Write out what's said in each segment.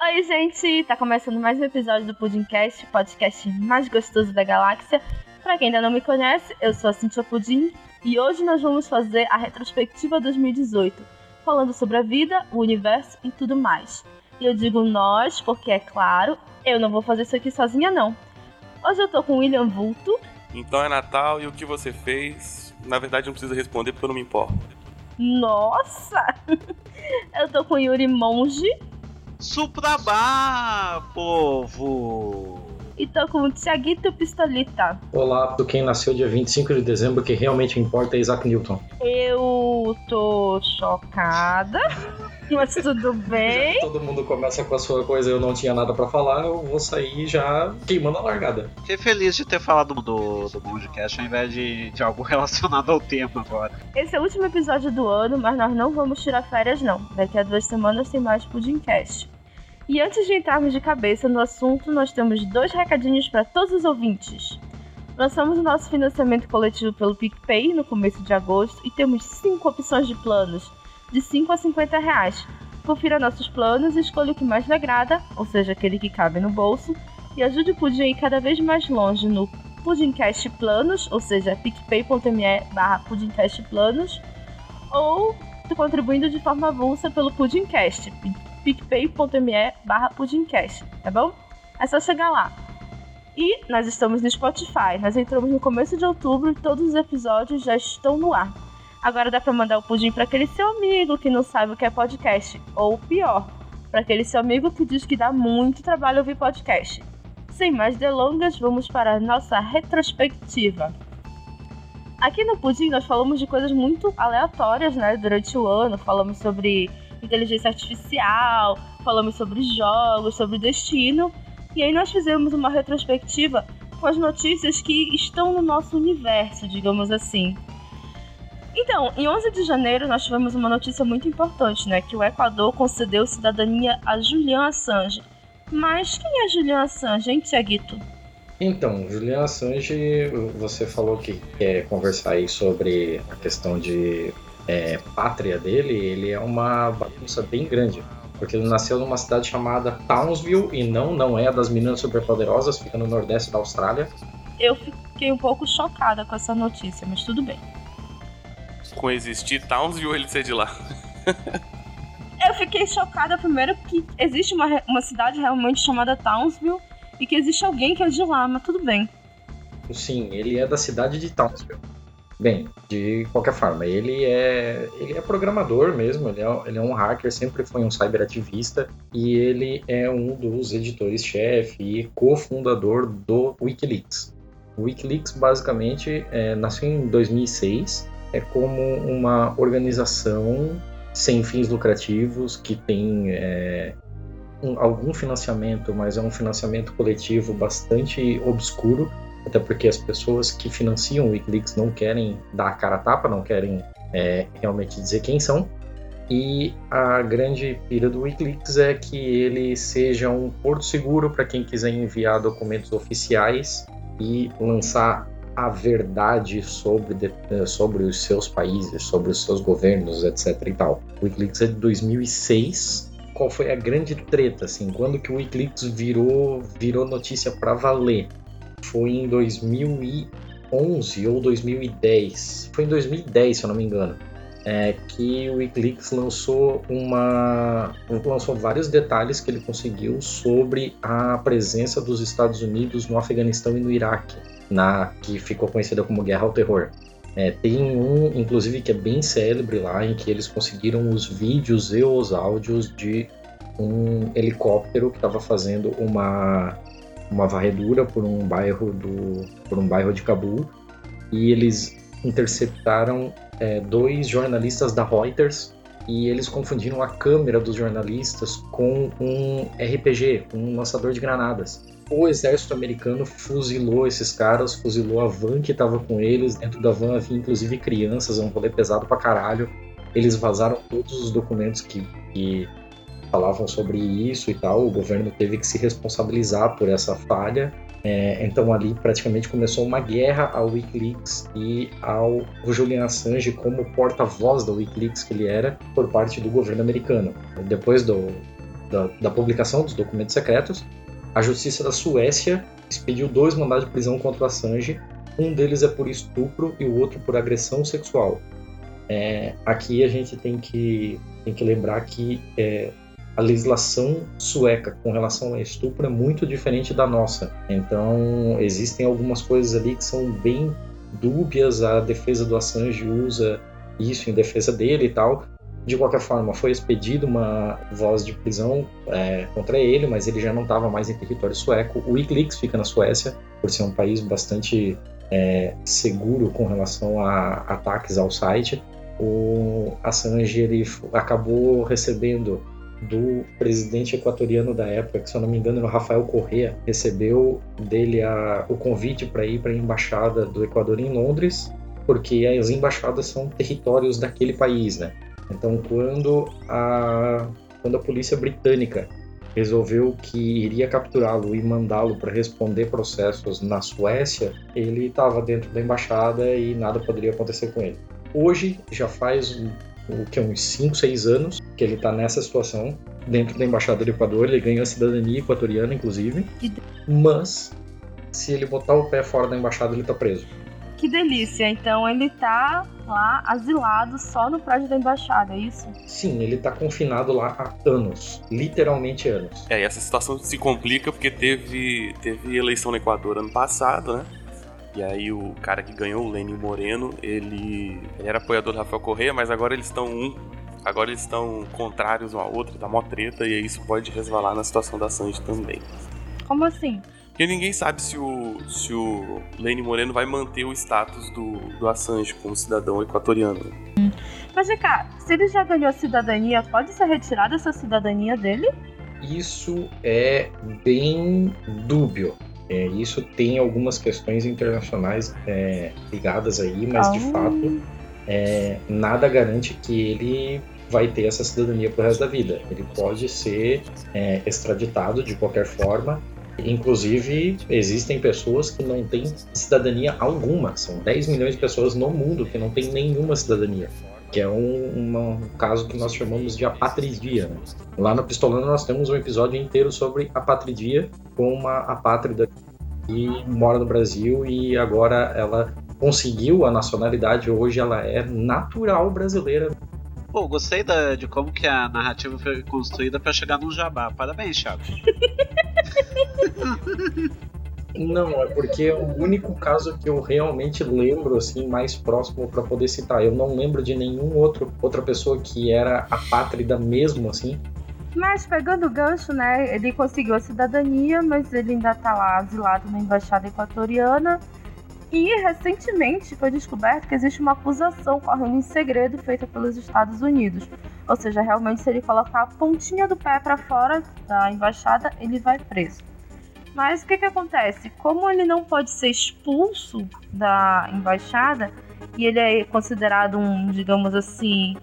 Oi, gente! Tá começando mais um episódio do Pudimcast, podcast mais gostoso da galáxia. Pra quem ainda não me conhece, eu sou a Cintia Pudim e hoje nós vamos fazer a retrospectiva 2018, falando sobre a vida, o universo e tudo mais. E eu digo nós porque, é claro, eu não vou fazer isso aqui sozinha, não. Hoje eu tô com o William Vulto. Então é Natal e o que você fez? Na verdade, não precisa responder porque eu não me importo. Nossa! eu tô com Yuri Monge. Suprabá, povo! E tô com o Tiaguito Pistolita. Olá, do quem nasceu dia 25 de dezembro, que realmente importa é Isaac Newton. Eu tô chocada, mas tudo bem. Já que todo mundo começa com a sua coisa e eu não tinha nada pra falar, eu vou sair já queimando a largada. Fiquei feliz de ter falado do, do podcast ao invés de, de algo relacionado ao tema agora. Esse é o último episódio do ano, mas nós não vamos tirar férias não. Daqui a duas semanas tem mais Pudimcast. E antes de entrarmos de cabeça no assunto, nós temos dois recadinhos para todos os ouvintes. Lançamos o nosso financiamento coletivo pelo PicPay no começo de agosto e temos cinco opções de planos, de 5 a 50 reais. Confira nossos planos e escolha o que mais lhe agrada, ou seja, aquele que cabe no bolso, e ajude o Pudim a ir cada vez mais longe no Pudimcast Planos, ou seja, picpay.me barra pudimcastplanos, ou contribuindo de forma avulsa pelo Pudimcast, picpay.me barra pudimcast, tá bom? É só chegar lá. E nós estamos no Spotify. Nós entramos no começo de outubro e todos os episódios já estão no ar. Agora dá para mandar o pudim para aquele seu amigo que não sabe o que é podcast, ou pior, para aquele seu amigo que diz que dá muito trabalho ouvir podcast. Sem mais delongas, vamos para a nossa retrospectiva. Aqui no Pudim nós falamos de coisas muito aleatórias, né, durante o ano. Falamos sobre inteligência artificial, falamos sobre jogos, sobre destino. E aí nós fizemos uma retrospectiva com as notícias que estão no nosso universo, digamos assim. Então, em 11 de janeiro nós tivemos uma notícia muito importante, né, que o Equador concedeu cidadania a Julian Assange. Mas quem é Julian Assange, hein, Tiaguito? Então, Julian Assange, você falou que quer conversar aí sobre a questão de é, pátria dele, ele é uma bagunça bem grande. Porque ele nasceu numa cidade chamada Townsville e não, não é a das meninas superpoderosas, fica no nordeste da Austrália. Eu fiquei um pouco chocada com essa notícia, mas tudo bem. Com existir Townsville ele ser de lá. Eu fiquei chocada primeiro que existe uma, uma cidade realmente chamada Townsville e que existe alguém que é de lá, mas tudo bem. Sim, ele é da cidade de Townsville. Bem, de qualquer forma, ele é, ele é programador mesmo, ele é, ele é um hacker, sempre foi um cyberativista e ele é um dos editores-chefe e cofundador do Wikileaks. O Wikileaks basicamente é, nasceu em 2006, é como uma organização sem fins lucrativos que tem é, um, algum financiamento, mas é um financiamento coletivo bastante obscuro até porque as pessoas que financiam o Wikileaks não querem dar a cara a tapa, não querem é, realmente dizer quem são. E a grande pira do Wikileaks é que ele seja um porto seguro para quem quiser enviar documentos oficiais e lançar a verdade sobre, eh, sobre os seus países, sobre os seus governos, etc. e tal. O Wikileaks é de 2006. Qual foi a grande treta, assim? Quando que o Wikileaks virou, virou notícia para valer? Foi em 2011 ou 2010. Foi em 2010, se eu não me engano. É, que o Wikileaks lançou uma lançou vários detalhes que ele conseguiu sobre a presença dos Estados Unidos no Afeganistão e no Iraque, na que ficou conhecida como Guerra ao Terror. É, tem um, inclusive, que é bem célebre lá, em que eles conseguiram os vídeos e os áudios de um helicóptero que estava fazendo uma uma varredura por um bairro do por um bairro de Cabul e eles interceptaram é, dois jornalistas da Reuters e eles confundiram a câmera dos jornalistas com um RPG, um lançador de granadas. O exército americano fuzilou esses caras, fuzilou a van que estava com eles. Dentro da van havia inclusive crianças, é um rolê pesado pra caralho. Eles vazaram todos os documentos que, que falavam sobre isso e tal. O governo teve que se responsabilizar por essa falha É, então ali praticamente começou uma guerra ao WikiLeaks e ao Julian Assange como porta-voz da WikiLeaks que ele era por parte do governo americano. Depois do, da, da publicação dos documentos secretos, a justiça da Suécia expediu dois mandados de prisão contra o Assange. Um deles é por estupro e o outro por agressão sexual. É, aqui a gente tem que, tem que lembrar que é, a legislação sueca com relação a estupro é muito diferente da nossa. Então, existem algumas coisas ali que são bem dúbias. A defesa do Assange usa isso em defesa dele e tal. De qualquer forma, foi expedida uma voz de prisão é, contra ele, mas ele já não estava mais em território sueco. O Wikileaks fica na Suécia, por ser um país bastante é, seguro com relação a ataques ao site. O Assange ele acabou recebendo do presidente equatoriano da época, que se eu não me engano era o Rafael Correa, recebeu dele a, o convite para ir para a embaixada do Equador em Londres, porque as embaixadas são territórios daquele país, né? Então, quando a, quando a polícia britânica resolveu que iria capturá-lo e mandá-lo para responder processos na Suécia, ele estava dentro da embaixada e nada poderia acontecer com ele. Hoje, já faz o que uns 5, 6 anos que ele está nessa situação dentro da embaixada do Equador, ele ganhou a cidadania equatoriana inclusive, mas se ele botar o pé fora da embaixada ele está preso. Que delícia! Então ele tá lá asilado só no prédio da embaixada, é isso? Sim, ele tá confinado lá há anos, literalmente anos. É, e essa situação se complica porque teve, teve eleição no Equador ano passado, né? E aí o cara que ganhou, o Lenin Moreno, ele, ele era apoiador do Rafael Correia, mas agora eles estão um Agora eles estão contrários um ao outro, tá mó treta, e isso pode resvalar na situação da Sanji também. Como assim? Porque ninguém sabe se o, se o Lene Moreno vai manter o status do, do Assange como cidadão equatoriano. Hum. Mas, cá, se ele já ganhou a cidadania, pode ser retirada essa cidadania dele? Isso é bem dúbio. É, isso tem algumas questões internacionais é, ligadas aí, mas de fato é, nada garante que ele vai ter essa cidadania pro resto da vida. Ele pode ser é, extraditado de qualquer forma Inclusive, existem pessoas que não têm cidadania alguma. São 10 milhões de pessoas no mundo que não têm nenhuma cidadania. Que é um, um caso que nós chamamos de apatridia. Né? Lá no Pistolando nós temos um episódio inteiro sobre apatridia, com uma apátrida que mora no Brasil e agora ela conseguiu a nacionalidade. Hoje ela é natural brasileira. Pô, gostei da, de como que a narrativa foi construída para chegar num jabá. Parabéns, Thiago. Não, é porque o único caso que eu realmente lembro assim mais próximo para poder citar. Eu não lembro de nenhum outro outra pessoa que era apátrida mesmo assim. Mas pegando o gancho, né, ele conseguiu a cidadania, mas ele ainda tá lá asilado na embaixada equatoriana. E recentemente foi descoberto que existe uma acusação correndo em segredo feita pelos Estados Unidos. Ou seja, realmente se ele colocar a pontinha do pé para fora da embaixada, ele vai preso. Mas o que, que acontece? Como ele não pode ser expulso da embaixada e ele é considerado um, digamos assim,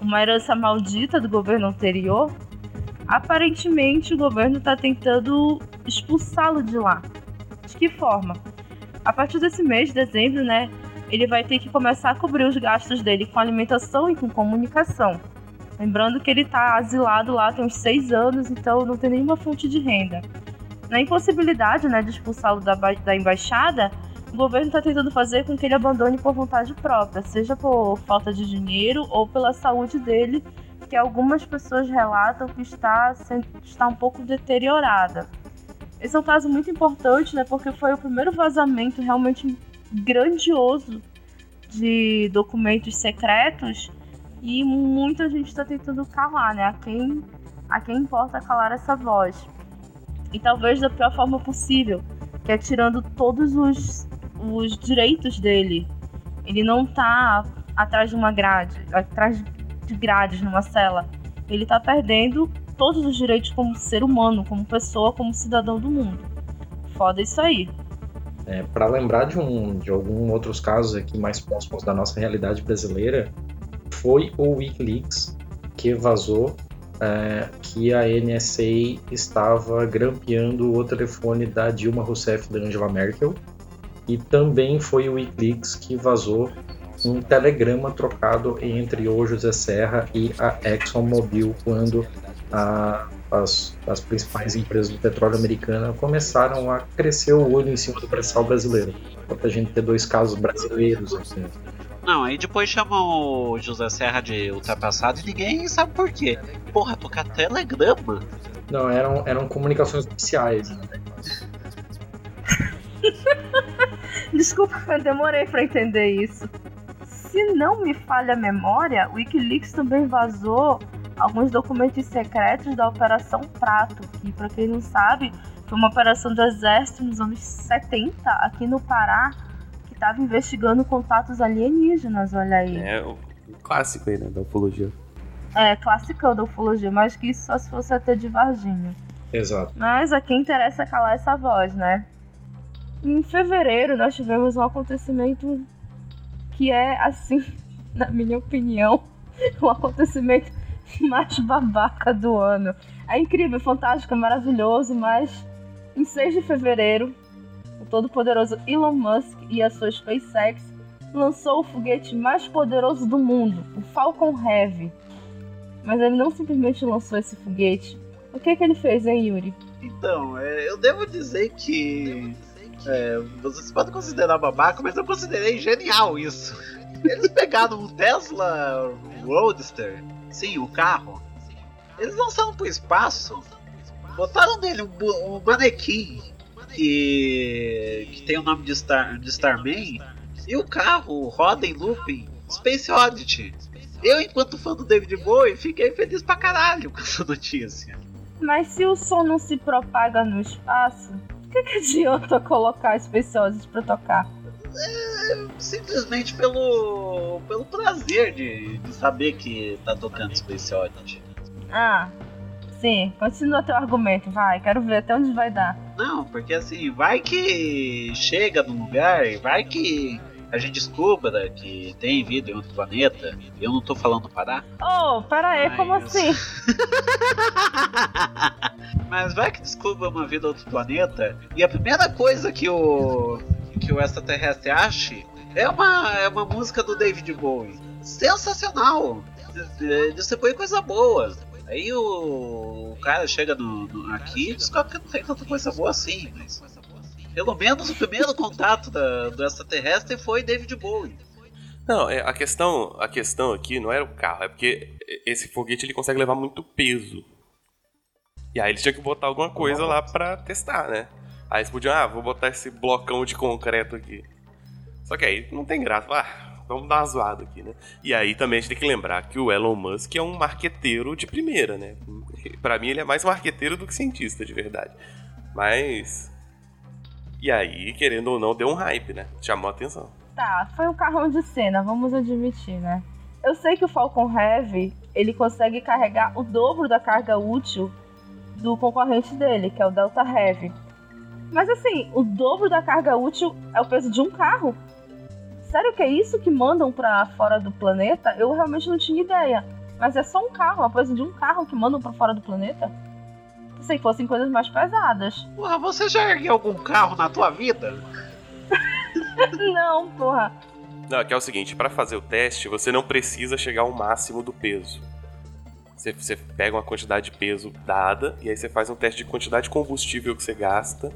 uma herança maldita do governo anterior, aparentemente o governo está tentando expulsá-lo de lá. De que forma? A partir desse mês de dezembro, né, ele vai ter que começar a cobrir os gastos dele com alimentação e com comunicação. Lembrando que ele está asilado lá tem uns seis anos, então não tem nenhuma fonte de renda. Na impossibilidade né, de expulsá-lo da, da embaixada, o governo está tentando fazer com que ele abandone por vontade própria, seja por falta de dinheiro ou pela saúde dele, que algumas pessoas relatam que está, está um pouco deteriorada. Esse é um caso muito importante, né, porque foi o primeiro vazamento realmente grandioso de documentos secretos e muita gente está tentando calar, né? A quem, a quem importa calar essa voz e talvez da pior forma possível, que é tirando todos os, os direitos dele. Ele não tá atrás de uma grade, atrás de grades numa cela. Ele tá perdendo todos os direitos como ser humano, como pessoa, como cidadão do mundo. Foda isso aí. É, para lembrar de, um, de alguns outros casos aqui mais próximos da nossa realidade brasileira, foi o WikiLeaks que vazou é, que a NSA estava grampeando o telefone da Dilma Rousseff e da Angela Merkel. E também foi o Wikileaks que vazou um telegrama trocado entre o José Serra e a ExxonMobil quando a, as, as, principais empresas do petróleo americana começaram a crescer o olho em cima do pré-sal brasileiro. Para a gente ter dois casos brasileiros aqui. Não, aí depois chamam o José Serra de ultrapassado e ninguém sabe por quê. Porra, tocar telegrama? Não, eram, eram comunicações oficiais. Né? Desculpa, eu demorei para entender isso. Se não me falha a memória, o Wikileaks também vazou alguns documentos secretos da Operação Prato, que, para quem não sabe, foi uma operação do Exército nos anos 70 aqui no Pará estava investigando contatos alienígenas, olha aí. É, o clássico aí, né, da ufologia. É, clássico da ufologia, mas que isso só se fosse até de Varginha. Exato. Mas a quem interessa é calar essa voz, né? Em fevereiro nós tivemos um acontecimento que é, assim, na minha opinião, o acontecimento mais babaca do ano. É incrível, fantástico, é maravilhoso, mas em 6 de fevereiro o todo-poderoso Elon Musk e a sua SpaceX lançou o foguete mais poderoso do mundo, o Falcon Heavy. Mas ele não simplesmente lançou esse foguete. O que, que ele fez, hein, Yuri? Então, é, eu devo dizer que. É, vocês podem considerar babaca, mas eu considerei genial isso. Eles pegaram um Tesla Roadster, sim, o carro. Eles lançaram pro espaço, botaram nele um, um manequim que, que tem o nome de, Star, de Starman, e o carro roda em looping Space Oddity. Eu, enquanto fã do David Bowie, fiquei feliz pra caralho com essa notícia. Mas se o som não se propaga no espaço, o que, que adianta colocar Space Oddity pra tocar? É, simplesmente pelo, pelo prazer de, de saber que tá tocando Space Oddity. Ah, Sim, continua teu argumento, vai. Quero ver até onde vai dar. Não, porque assim, vai que chega no lugar, vai que a gente descubra que tem vida em outro planeta. Eu não tô falando parar. Oh, para aí, Mas... como assim? Mas vai que descubra uma vida em outro planeta e a primeira coisa que o que o extraterrestre ache é uma, é uma música do David Bowie. Sensacional! Distribui coisa boa. Aí o, o cara chega no, no, aqui e descobre que não tem tanta coisa boa assim, mas pelo menos o primeiro contato da, do extraterrestre foi David Bowie. Não, é, a questão, a questão aqui não era o carro, é porque esse foguete ele consegue levar muito peso. E aí eles tinham que botar alguma coisa lá pra testar, né? Aí eles podiam, ah, vou botar esse blocão de concreto aqui. Só que aí não tem graça. Ah, vamos dar uma zoada aqui, né? E aí também a gente tem que lembrar que o Elon Musk é um marqueteiro de primeira, né? Para mim ele é mais marqueteiro do que cientista, de verdade. Mas. E aí, querendo ou não, deu um hype, né? Chamou a atenção. Tá, foi um carrão de cena, vamos admitir, né? Eu sei que o Falcon Heavy, ele consegue carregar o dobro da carga útil do concorrente dele, que é o Delta Heavy. Mas assim, o dobro da carga útil é o peso de um carro sério que é isso que mandam para fora do planeta? Eu realmente não tinha ideia. Mas é só um carro, uma coisa de um carro que mandam para fora do planeta? Se fossem coisas mais pesadas. Porra, você já ergueu algum carro na tua vida? não, porra. Não, é que é o seguinte, para fazer o teste, você não precisa chegar ao máximo do peso. Você, você pega uma quantidade de peso dada e aí você faz um teste de quantidade de combustível que você gasta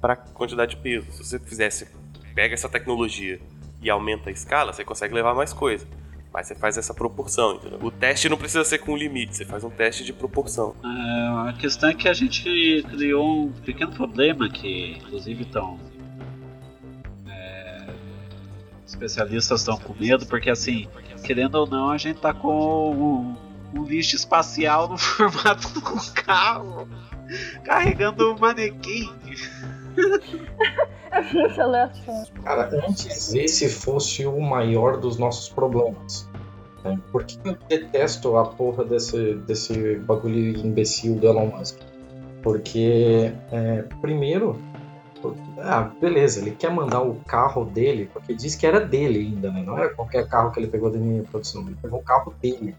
para quantidade de peso. Se você fizesse, pega essa tecnologia e aumenta a escala, você consegue levar mais coisa. Mas você faz essa proporção, entendeu? O teste não precisa ser com limite, você faz um teste de proporção. É, a questão é que a gente criou um pequeno problema que, inclusive, estão. É, especialistas estão com medo, porque, assim, querendo ou não, a gente tá com um, um lixo espacial no formato de um carro carregando um manequim. É. Cara, antes esse fosse o maior dos nossos problemas. Né? Por que eu detesto a porra desse, desse bagulho imbecil do Elon Musk? Porque, é, primeiro, ah, beleza, ele quer mandar o carro dele, porque diz que era dele ainda, né? Não era qualquer carro que ele pegou da minha produção, ele pegou o carro dele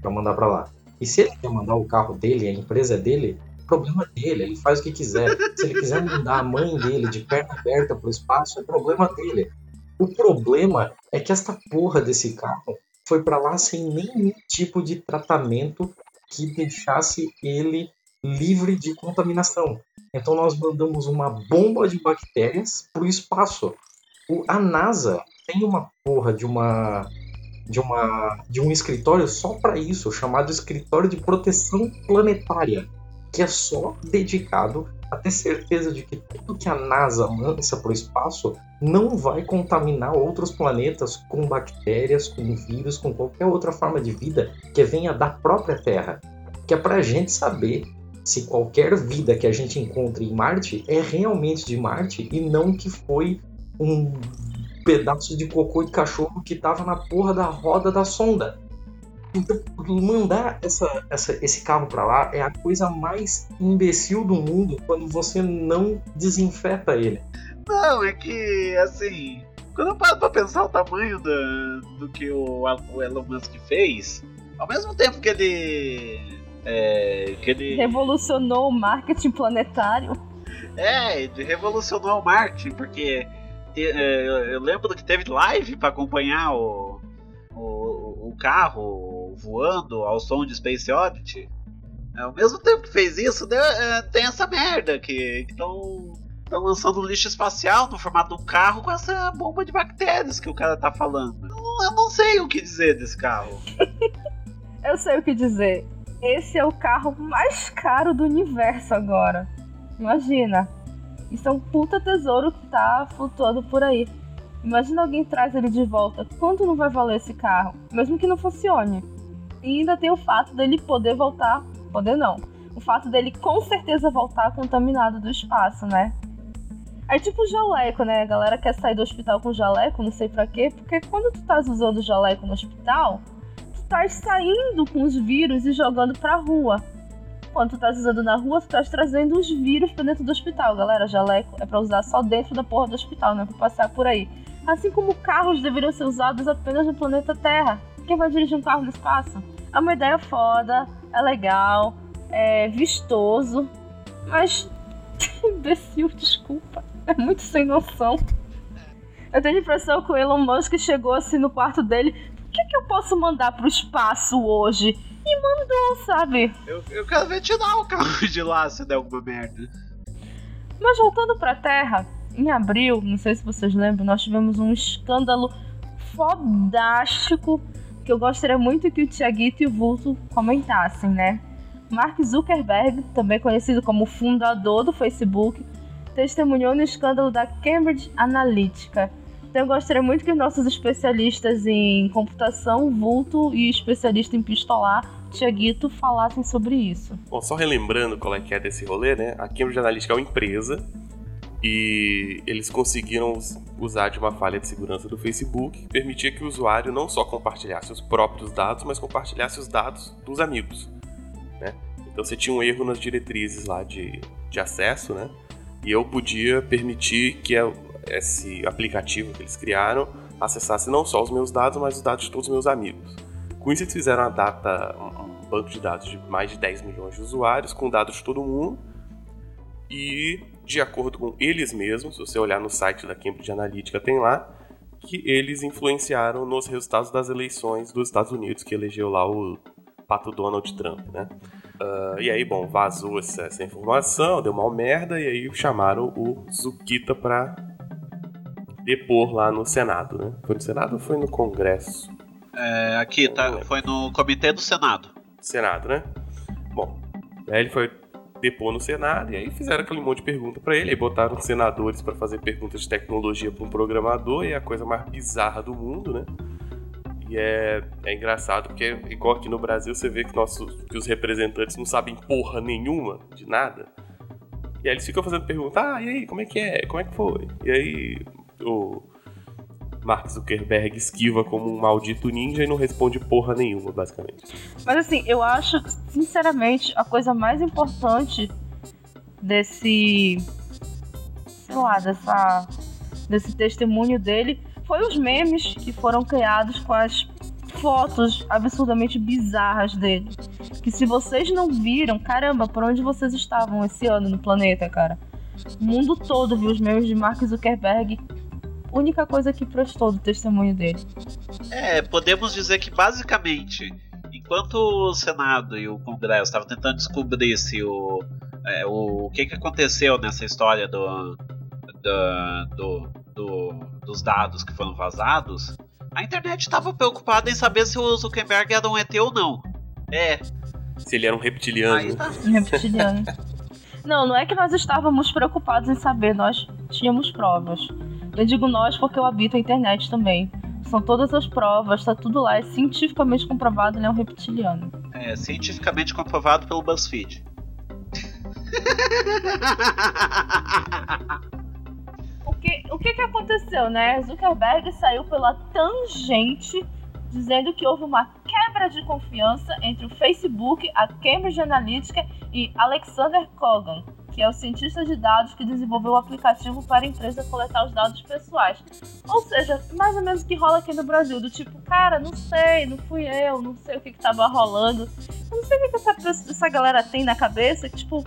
para mandar para lá. E se ele quer mandar o carro dele, a empresa dele, problema dele, ele faz o que quiser. Se ele quiser mandar a mãe dele de perna aberta pro espaço, é problema dele. O problema é que esta porra desse carro foi para lá sem nenhum tipo de tratamento que deixasse ele livre de contaminação. Então nós mandamos uma bomba de bactérias pro espaço. O, a NASA tem uma porra de uma de uma de um escritório só para isso, chamado Escritório de Proteção Planetária, que é só dedicado a ter certeza de que tudo que a NASA lança para o espaço não vai contaminar outros planetas com bactérias, com vírus, com qualquer outra forma de vida que venha da própria Terra. Que é para a gente saber se qualquer vida que a gente encontre em Marte é realmente de Marte e não que foi um pedaço de cocô de cachorro que estava na porra da roda da sonda. Então, mandar essa, essa, esse carro para lá é a coisa mais imbecil do mundo quando você não desinfeta ele. Não, é que, assim, quando eu paro pra pensar o tamanho do, do que o, o Elon Musk fez, ao mesmo tempo que ele. É, que ele. Revolucionou o marketing planetário. É, ele revolucionou o marketing, porque é, eu lembro que teve live para acompanhar o, o, o, carro voando ao som de Space Oddity. Ao mesmo tempo que fez isso, deu, é, tem essa merda que estão lançando lixo espacial no formato de um carro com essa bomba de bactérias que o cara tá falando. Eu, eu não sei o que dizer desse carro. eu sei o que dizer. Esse é o carro mais caro do universo agora. Imagina. Isso é um puta tesouro que tá flutuando por aí. Imagina alguém traz ele de volta. Quanto não vai valer esse carro? Mesmo que não funcione. E ainda tem o fato dele poder voltar. Poder não. O fato dele com certeza voltar contaminado do espaço, né? É tipo jaleco, né? A galera quer sair do hospital com jaleco, não sei pra quê, porque quando tu estás usando jaleco no hospital, tu estás saindo com os vírus e jogando pra rua. Quando tu tá usando na rua, tu tá trazendo os vírus pra dentro do hospital. Galera, jaleco é pra usar só dentro da porra do hospital, não é pra passear por aí. Assim como carros deveriam ser usados apenas no planeta Terra. Quem vai dirigir um carro no espaço? É uma ideia foda, é legal, é vistoso, mas. imbecil, desculpa. É muito sem noção. Eu tenho a impressão que o Elon Musk chegou assim no quarto dele. O que, que eu posso mandar pro espaço hoje? e mandou, sabe? Eu, eu quero ver tirar o carro de lá se der alguma merda. Mas voltando pra Terra, em abril, não sei se vocês lembram, nós tivemos um escândalo fodástico que eu gostaria muito que o Tiaguito e o Vulto comentassem, né? Mark Zuckerberg, também conhecido como fundador do Facebook, testemunhou no escândalo da Cambridge Analytica então eu gostaria muito que os nossos especialistas em computação, vulto e especialista em pistolar, Tiaguito, falassem sobre isso. Bom, só relembrando qual é que é desse rolê, né? A Cambridge Analytica é uma empresa e eles conseguiram usar de uma falha de segurança do Facebook que permitia que o usuário não só compartilhasse os próprios dados, mas compartilhasse os dados dos amigos, né? Então você tinha um erro nas diretrizes lá de, de acesso, né? E eu podia permitir que esse aplicativo que eles criaram acessasse não só os meus dados, mas os dados de todos os meus amigos. Com isso, eles fizeram uma data, um banco de dados de mais de 10 milhões de usuários, com dados de todo mundo. E, de acordo com eles mesmos, se você olhar no site da Cambridge Analytica, tem lá que eles influenciaram nos resultados das eleições dos Estados Unidos, que elegeu lá o pato Donald Trump, né? Uh, e aí, bom, vazou essa, essa, informação, deu mal merda, e aí chamaram o Zukita pra depor lá no Senado, né? Foi no Senado ou foi no Congresso? É, aqui, tá, foi no Comitê do Senado. Senado, né? Bom, aí ele foi depor no Senado e aí fizeram aquele monte de pergunta para ele, aí botaram senadores para fazer perguntas de tecnologia para um programador e é a coisa mais bizarra do mundo, né? E é, é engraçado porque, igual aqui no Brasil, você vê que, nossos, que os representantes não sabem porra nenhuma de nada. E aí eles ficam fazendo pergunta, ah, e aí, como é que é? Como é que foi? E aí o Mark Zuckerberg esquiva como um maldito ninja e não responde porra nenhuma, basicamente. Mas assim, eu acho, sinceramente, a coisa mais importante desse. sei lá, dessa. desse testemunho dele foi os memes que foram criados com as fotos absurdamente bizarras dele. Que se vocês não viram, caramba, por onde vocês estavam esse ano no planeta, cara? O mundo todo viu os memes de Mark Zuckerberg. Única coisa que prestou do testemunho dele. É, podemos dizer que basicamente, enquanto o Senado e o Congresso estavam tentando descobrir se o, é, o, o que, que aconteceu nessa história do, do, do, do dos dados que foram vazados, a internet estava preocupada em saber se o Zuckerberg era um ET ou não. É. Se ele era um reptiliano. Tá. Um reptiliano. não, não é que nós estávamos preocupados em saber, nós tínhamos provas. Eu digo nós porque eu habito a internet também. São todas as provas, tá tudo lá, é cientificamente comprovado, ele é um reptiliano. É, cientificamente comprovado pelo BuzzFeed. o que, o que que aconteceu, né? Zuckerberg saiu pela tangente dizendo que houve uma quebra de confiança entre o Facebook, a Cambridge Analytica e Alexander Kogan, que é o cientista de dados que desenvolveu o aplicativo para a empresa coletar os dados pessoais. Ou seja, mais ou menos o que rola aqui no Brasil, do tipo, cara, não sei, não fui eu, não sei o que estava rolando. Eu não sei o que, que essa, essa galera tem na cabeça, que tipo,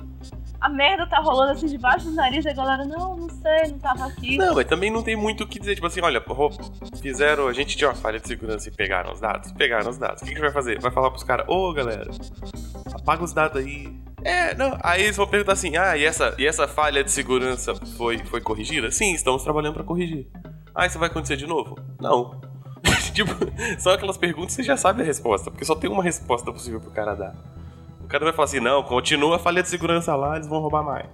a merda tá rolando assim debaixo do nariz e a galera, não, não sei, não tava aqui. Não, mas também não tem muito o que dizer. Tipo assim, olha, fizeram. A gente tinha uma falha de segurança e pegaram os dados. Pegaram os dados. O que a gente vai fazer? Vai falar pros caras, ô galera, apaga os dados aí. É, não. Aí eles vão perguntar assim: ah, e essa, e essa falha de segurança foi, foi corrigida? Sim, estamos trabalhando para corrigir. Ah, isso vai acontecer de novo? Não. tipo, são aquelas perguntas que você já sabe a resposta, porque só tem uma resposta possível pro cara dar. O cara vai falar assim: não, continua a falha de segurança lá, eles vão roubar mais.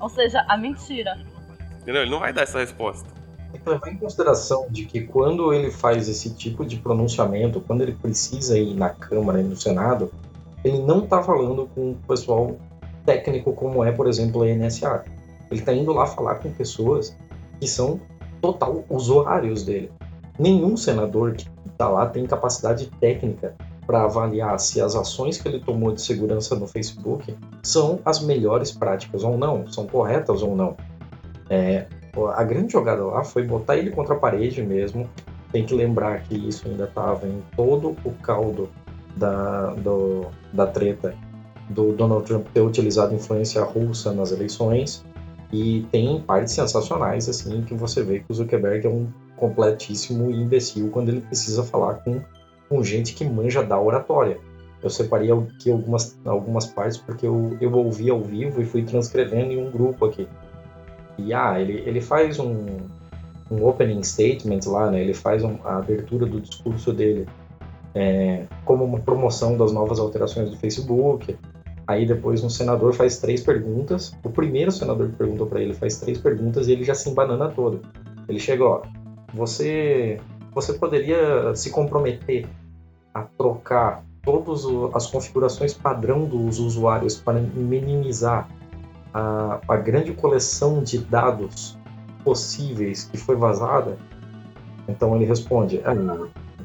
Ou seja, a mentira. Entendeu? Ele não vai dar essa resposta. Tem que levar em consideração de que quando ele faz esse tipo de pronunciamento, quando ele precisa ir na Câmara e no Senado, ele não está falando com o pessoal técnico como é, por exemplo, a NSA. Ele está indo lá falar com pessoas que são total usuários dele. Nenhum senador que está lá tem capacidade técnica para avaliar se as ações que ele tomou de segurança no Facebook são as melhores práticas ou não, são corretas ou não. É, a grande jogada lá foi botar ele contra a parede mesmo. Tem que lembrar que isso ainda estava em todo o caldo da, do, da treta do Donald Trump ter utilizado influência russa nas eleições. E tem partes sensacionais, assim, que você vê que o Zuckerberg é um completíssimo imbecil quando ele precisa falar com com gente que manja da oratória. Eu separei aqui algumas, algumas partes porque eu, eu ouvi ao vivo e fui transcrevendo em um grupo aqui. E ah, ele, ele faz um, um opening statement lá, né? Ele faz um, a abertura do discurso dele é, como uma promoção das novas alterações do Facebook. Aí depois um senador faz três perguntas. O primeiro senador que perguntou para ele faz três perguntas e ele já se embanana todo. Ele chega, ó, você você poderia se comprometer a trocar todas as configurações padrão dos usuários para minimizar a, a grande coleção de dados possíveis que foi vazada? Então ele responde: ah,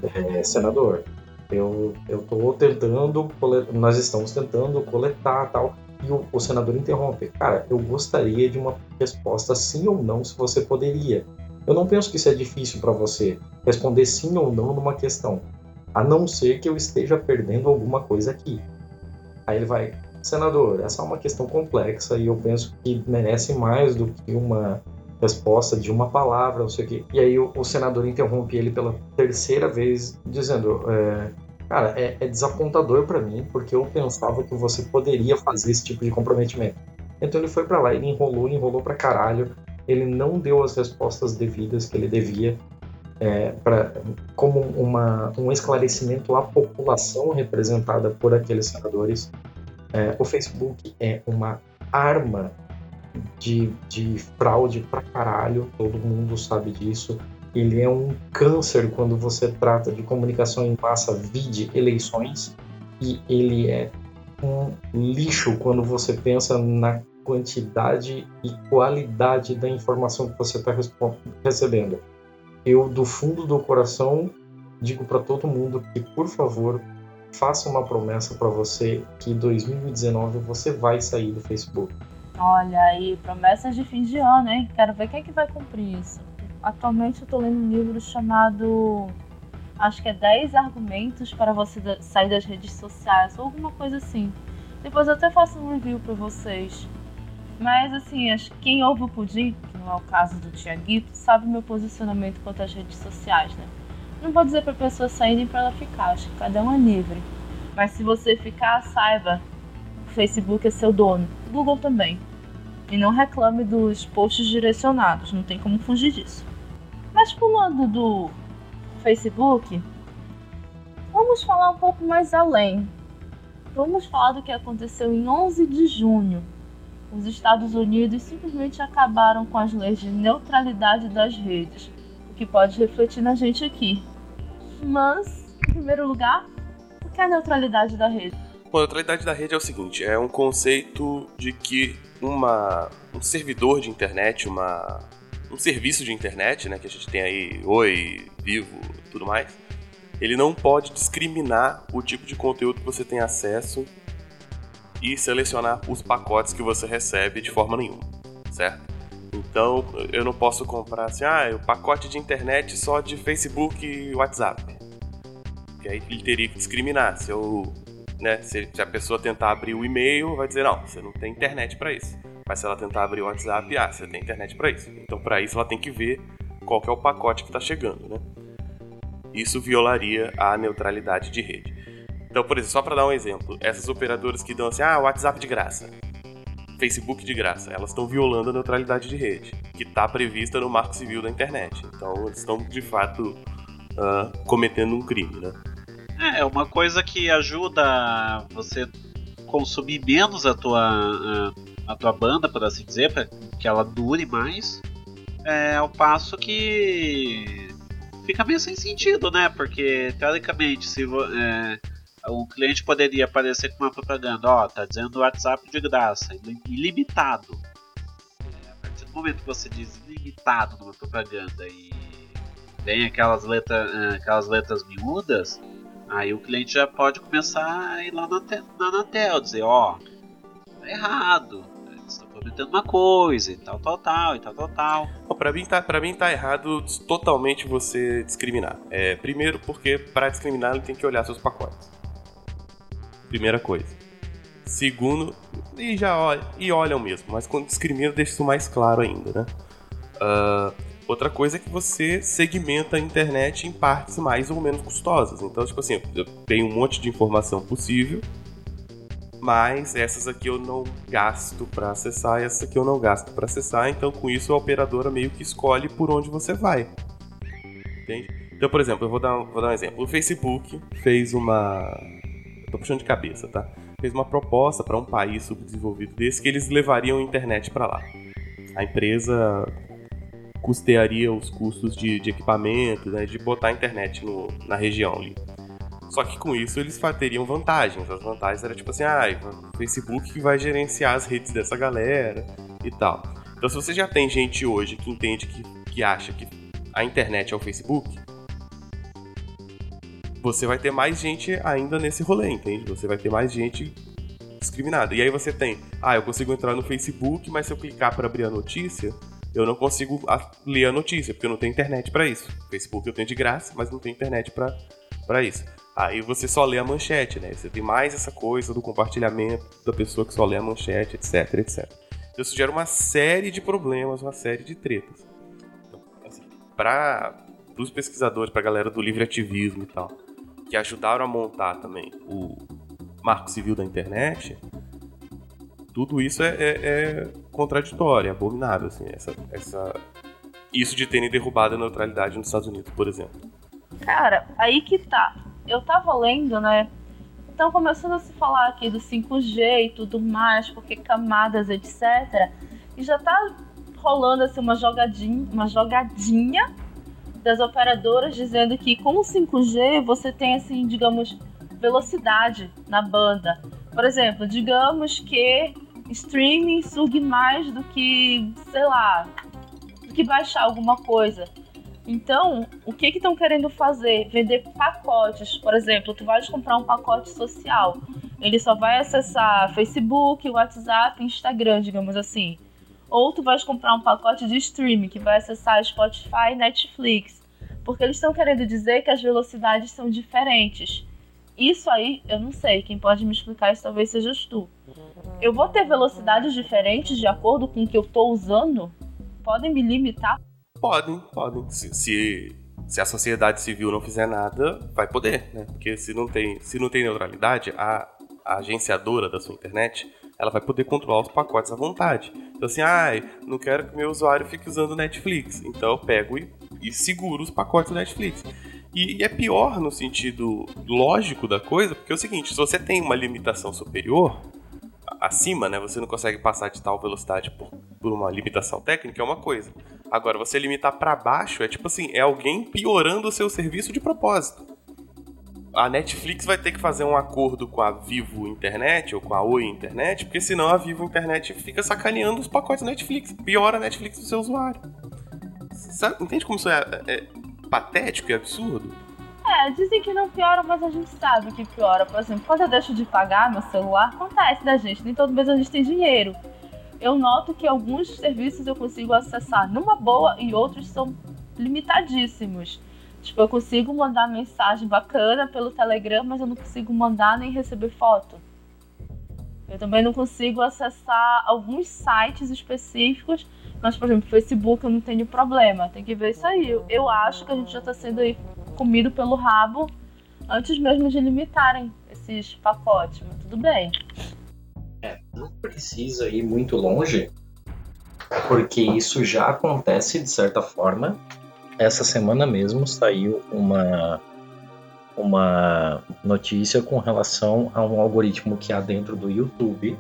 é, senador, eu estou tentando, nós estamos tentando coletar tal. E o, o senador interrompe: cara, eu gostaria de uma resposta sim ou não, se você poderia. Eu não penso que isso é difícil para você responder sim ou não numa questão, a não ser que eu esteja perdendo alguma coisa aqui. Aí ele vai, senador, essa é uma questão complexa e eu penso que merece mais do que uma resposta de uma palavra, não sei o quê. E aí o, o senador interrompe ele pela terceira vez, dizendo: é, Cara, é, é desapontador para mim, porque eu pensava que você poderia fazer esse tipo de comprometimento. Então ele foi para lá, ele enrolou, enrolou pra caralho ele não deu as respostas devidas que ele devia é, pra, como uma, um esclarecimento à população representada por aqueles senadores. É, o Facebook é uma arma de, de fraude pra caralho, todo mundo sabe disso. Ele é um câncer quando você trata de comunicação em massa, vide eleições, e ele é um lixo quando você pensa na quantidade e qualidade da informação que você está recebendo. Eu, do fundo do coração, digo para todo mundo que, por favor, faça uma promessa para você que em 2019 você vai sair do Facebook. Olha aí, promessas de fim de ano, hein? Quero ver quem é que vai cumprir isso. Atualmente eu tô lendo um livro chamado acho que é 10 argumentos para você sair das redes sociais, ou alguma coisa assim. Depois eu até faço um review para vocês. Mas assim, acho que quem ouve o Pudim, que não é o caso do Tiaguito, sabe meu posicionamento quanto às redes sociais, né? Não vou dizer para pessoas saírem para ela ficar, acho que cada um é livre. Mas se você ficar, saiba, o Facebook é seu dono, Google também. E não reclame dos posts direcionados, não tem como fugir disso. Mas pulando do Facebook, vamos falar um pouco mais além. Vamos falar do que aconteceu em 11 de junho. Os Estados Unidos simplesmente acabaram com as leis de neutralidade das redes, o que pode refletir na gente aqui. Mas, em primeiro lugar, o que é a neutralidade da rede? Bom, a neutralidade da rede é o seguinte: é um conceito de que uma, um servidor de internet, uma, um serviço de internet, né, que a gente tem aí, Oi, Vivo, tudo mais, ele não pode discriminar o tipo de conteúdo que você tem acesso e selecionar os pacotes que você recebe de forma nenhuma, certo? Então, eu não posso comprar assim, ah, o pacote de internet só de Facebook e WhatsApp. Que aí ele teria que discriminar. Se eu, né, se a pessoa tentar abrir o e-mail, vai dizer, não, você não tem internet para isso. Mas se ela tentar abrir o WhatsApp, ah, você tem internet para isso. Então, para isso, ela tem que ver qual que é o pacote que está chegando, né? Isso violaria a neutralidade de rede. Então, por exemplo, só para dar um exemplo, essas operadoras que dão assim, ah, WhatsApp de graça, Facebook de graça, elas estão violando a neutralidade de rede, que está prevista no Marco Civil da internet. Então, eles estão de fato uh, cometendo um crime, né? É, uma coisa que ajuda você consumir menos a tua, a, a tua banda, por assim dizer, para que ela dure mais. É ao passo que fica meio sem sentido, né? Porque teoricamente, se é, o cliente poderia aparecer com uma propaganda, ó, tá dizendo WhatsApp de graça, ilimitado. É, a partir do momento que você diz ilimitado numa propaganda e vem aquelas, letra, é, aquelas letras miúdas, aí o cliente já pode começar a ir lá na, na Anatel, dizer, ó, tá errado está prometendo uma coisa e tal, tal, tal, e tal, tal, tal. Pra, mim tá, pra mim tá errado totalmente você discriminar. É, primeiro porque para discriminar ele tem que olhar seus pacotes. Primeira coisa. Segundo, e já olha, e olham mesmo, mas quando discrimina deixa isso mais claro ainda, né? Uh, outra coisa é que você segmenta a internet em partes mais ou menos custosas. Então, tipo assim, eu tenho um monte de informação possível, mas essas aqui eu não gasto para acessar essas aqui eu não gasto para acessar, então com isso a operadora meio que escolhe por onde você vai. Entende? Então, por exemplo, eu vou dar, vou dar um exemplo. O Facebook fez uma. Eu tô puxando de cabeça, tá? Fez uma proposta para um país subdesenvolvido desse que eles levariam a internet para lá. A empresa custearia os custos de, de equipamento, né, de botar a internet no, na região ali. Só que com isso eles teriam vantagens. As vantagens eram tipo assim, ah, o Facebook que vai gerenciar as redes dessa galera e tal. Então se você já tem gente hoje que entende que, que acha que a internet é o Facebook, você vai ter mais gente ainda nesse rolê, entende? Você vai ter mais gente discriminada. E aí você tem, ah, eu consigo entrar no Facebook, mas se eu clicar para abrir a notícia, eu não consigo ler a notícia, porque eu não tenho internet para isso. Facebook eu tenho de graça, mas não tenho internet para isso. Aí você só lê a manchete, né? Você tem mais essa coisa do compartilhamento da pessoa que só lê a manchete, etc, etc. Isso gera uma série de problemas, uma série de tretas. Então, assim, para os pesquisadores, para a galera do livre ativismo e tal, que ajudaram a montar também o marco civil da internet, tudo isso é, é, é contraditório, é abominável, assim, essa, essa, isso de terem derrubado a neutralidade nos Estados Unidos, por exemplo. Cara, aí que tá eu tava lendo, né? Então começando a se falar aqui do 5G e tudo mais, porque camadas, etc. E já tá rolando assim uma jogadinha, uma jogadinha das operadoras dizendo que com o 5G você tem assim, digamos, velocidade na banda. Por exemplo, digamos que streaming sugue mais do que, sei lá, do que baixar alguma coisa. Então, o que que estão querendo fazer? Vender pacotes. Por exemplo, tu vai comprar um pacote social. Ele só vai acessar Facebook, WhatsApp, Instagram, digamos assim. Ou tu vais comprar um pacote de streaming que vai acessar Spotify, Netflix. Porque eles estão querendo dizer que as velocidades são diferentes. Isso aí, eu não sei. Quem pode me explicar isso talvez seja tu. Eu vou ter velocidades diferentes de acordo com o que eu estou usando? Podem me limitar? Podem, podem. Se, se, se, a sociedade civil não fizer nada, vai poder, né? Porque se não tem, se não tem neutralidade, a, a agenciadora da sua internet ela vai poder controlar os pacotes à vontade. Então assim, ai, ah, não quero que meu usuário fique usando Netflix. Então eu pego e, e seguro os pacotes do Netflix. E, e, é pior no sentido lógico da coisa, porque é o seguinte, se você tem uma limitação superior, acima, né, você não consegue passar de tal velocidade por, por uma limitação técnica, é uma coisa. Agora, você limitar para baixo é tipo assim, é alguém piorando o seu serviço de propósito a Netflix vai ter que fazer um acordo com a Vivo Internet ou com a Oi Internet, porque senão a Vivo Internet fica sacaneando os pacotes da Netflix, piora a Netflix do seu usuário. Sabe, entende como isso é, é, patético e absurdo? É, dizem que não piora, mas a gente sabe que piora. Por exemplo, quando eu deixo de pagar meu celular, acontece da gente, nem todo mês a gente tem dinheiro. Eu noto que alguns serviços eu consigo acessar numa boa e outros são limitadíssimos. Tipo, eu consigo mandar mensagem bacana pelo Telegram, mas eu não consigo mandar nem receber foto. Eu também não consigo acessar alguns sites específicos, mas, por exemplo, Facebook eu não tenho problema. Tem que ver isso aí. Eu, acho que a gente já está sendo aí comido pelo rabo antes mesmo de limitarem esses pacotes, mas tudo bem. É, não precisa ir muito longe, porque isso já acontece de certa forma essa semana mesmo saiu uma uma notícia com relação a um algoritmo que há dentro do YouTube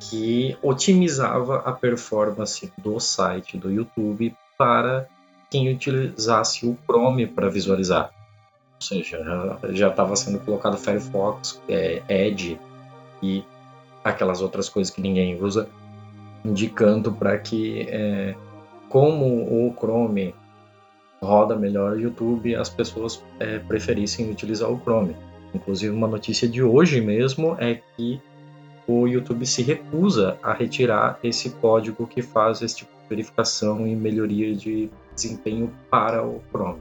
que otimizava a performance do site do YouTube para quem utilizasse o Chrome para visualizar. Ou seja, já estava sendo colocado Firefox, é, Edge e aquelas outras coisas que ninguém usa, indicando para que, é, como o Chrome roda melhor o YouTube, as pessoas é, preferissem utilizar o Chrome. Inclusive, uma notícia de hoje mesmo é que o YouTube se recusa a retirar esse código que faz esse tipo de verificação e melhoria de desempenho para o Chrome.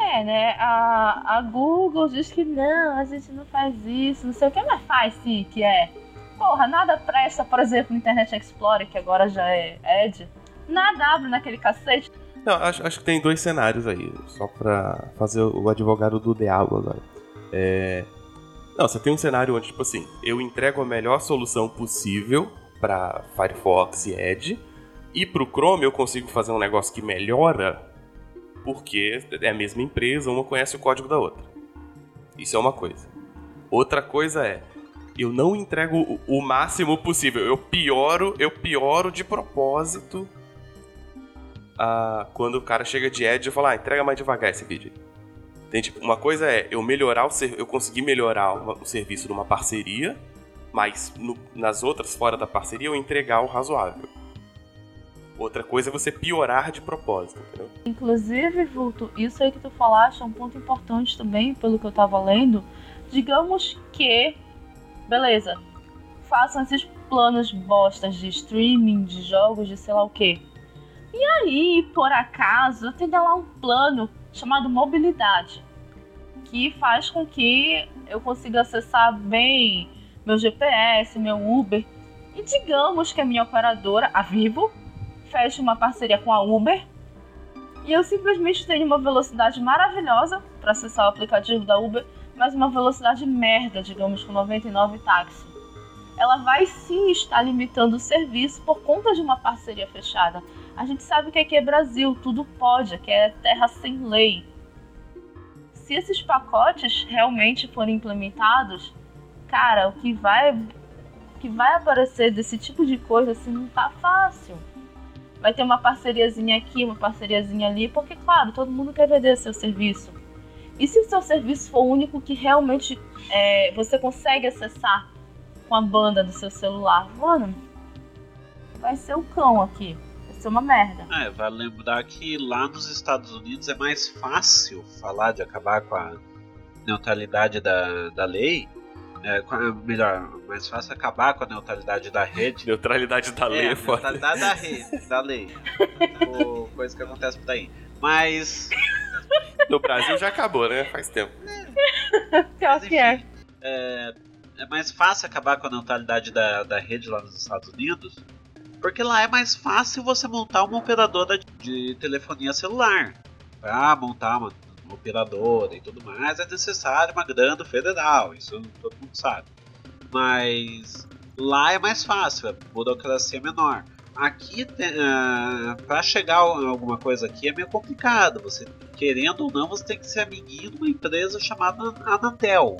É, né? A, a Google diz que não, a gente não faz isso, não sei o que, mas faz sim, que é. Porra, nada presta, por exemplo, no Internet Explorer, que agora já é Edge. Nada abre naquele cacete. Não, acho, acho que tem dois cenários aí, só pra fazer o advogado do diabo agora. É... Não, você tem um cenário onde, tipo assim, eu entrego a melhor solução possível para Firefox e Edge, e pro Chrome eu consigo fazer um negócio que melhora, porque é a mesma empresa, uma conhece o código da outra. Isso é uma coisa. Outra coisa é, eu não entrego o máximo possível, eu pioro, eu pioro de propósito a, quando o cara chega de Edge, eu falo, ah, entrega mais devagar esse vídeo. Entende? Uma coisa é eu melhorar o eu conseguir melhorar o serviço numa parceria, mas no, nas outras fora da parceria eu entregar o razoável. Outra coisa é você piorar de propósito, entendeu? Inclusive, Vulto, isso aí que tu falaste é um ponto importante também, pelo que eu tava lendo. Digamos que, beleza, façam esses planos bostas de streaming, de jogos, de sei lá o que. E aí, por acaso, eu tenho lá um plano chamado mobilidade, que faz com que eu consiga acessar bem meu GPS, meu Uber. E digamos que a minha operadora, a Vivo, feche uma parceria com a Uber e eu simplesmente tenho uma velocidade maravilhosa para acessar o aplicativo da Uber, mas uma velocidade merda, digamos, com 99 táxi. Ela vai sim estar limitando o serviço por conta de uma parceria fechada. A gente sabe que aqui é Brasil, tudo pode, aqui é terra sem lei. Se esses pacotes realmente forem implementados, cara, o que vai o que vai aparecer desse tipo de coisa assim não tá fácil. Vai ter uma parceriazinha aqui, uma parceriazinha ali, porque claro, todo mundo quer vender seu serviço. E se o seu serviço for o único que realmente é, você consegue acessar com a banda do seu celular, mano, vai ser o cão aqui ser uma merda. É, vale lembrar que lá nos Estados Unidos é mais fácil falar de acabar com a neutralidade da, da lei. É, melhor, mais fácil acabar com a neutralidade da rede. Neutralidade da lei é, é foda. Neutralidade da rede, da lei. o, coisa que acontece por aí. Mas. No Brasil já acabou, né? Faz tempo. Pior que é. é. É mais fácil acabar com a neutralidade da, da rede lá nos Estados Unidos, porque lá é mais fácil você montar uma operadora de telefonia celular. Para montar uma, uma operadora e tudo mais é necessário uma grana federal, isso todo mundo sabe. Mas lá é mais fácil, a burocracia é menor. Aqui, uh, ah, para chegar alguma coisa aqui é meio complicado. Você, querendo ou não, você tem que ser amiguinho de uma empresa chamada Anatel.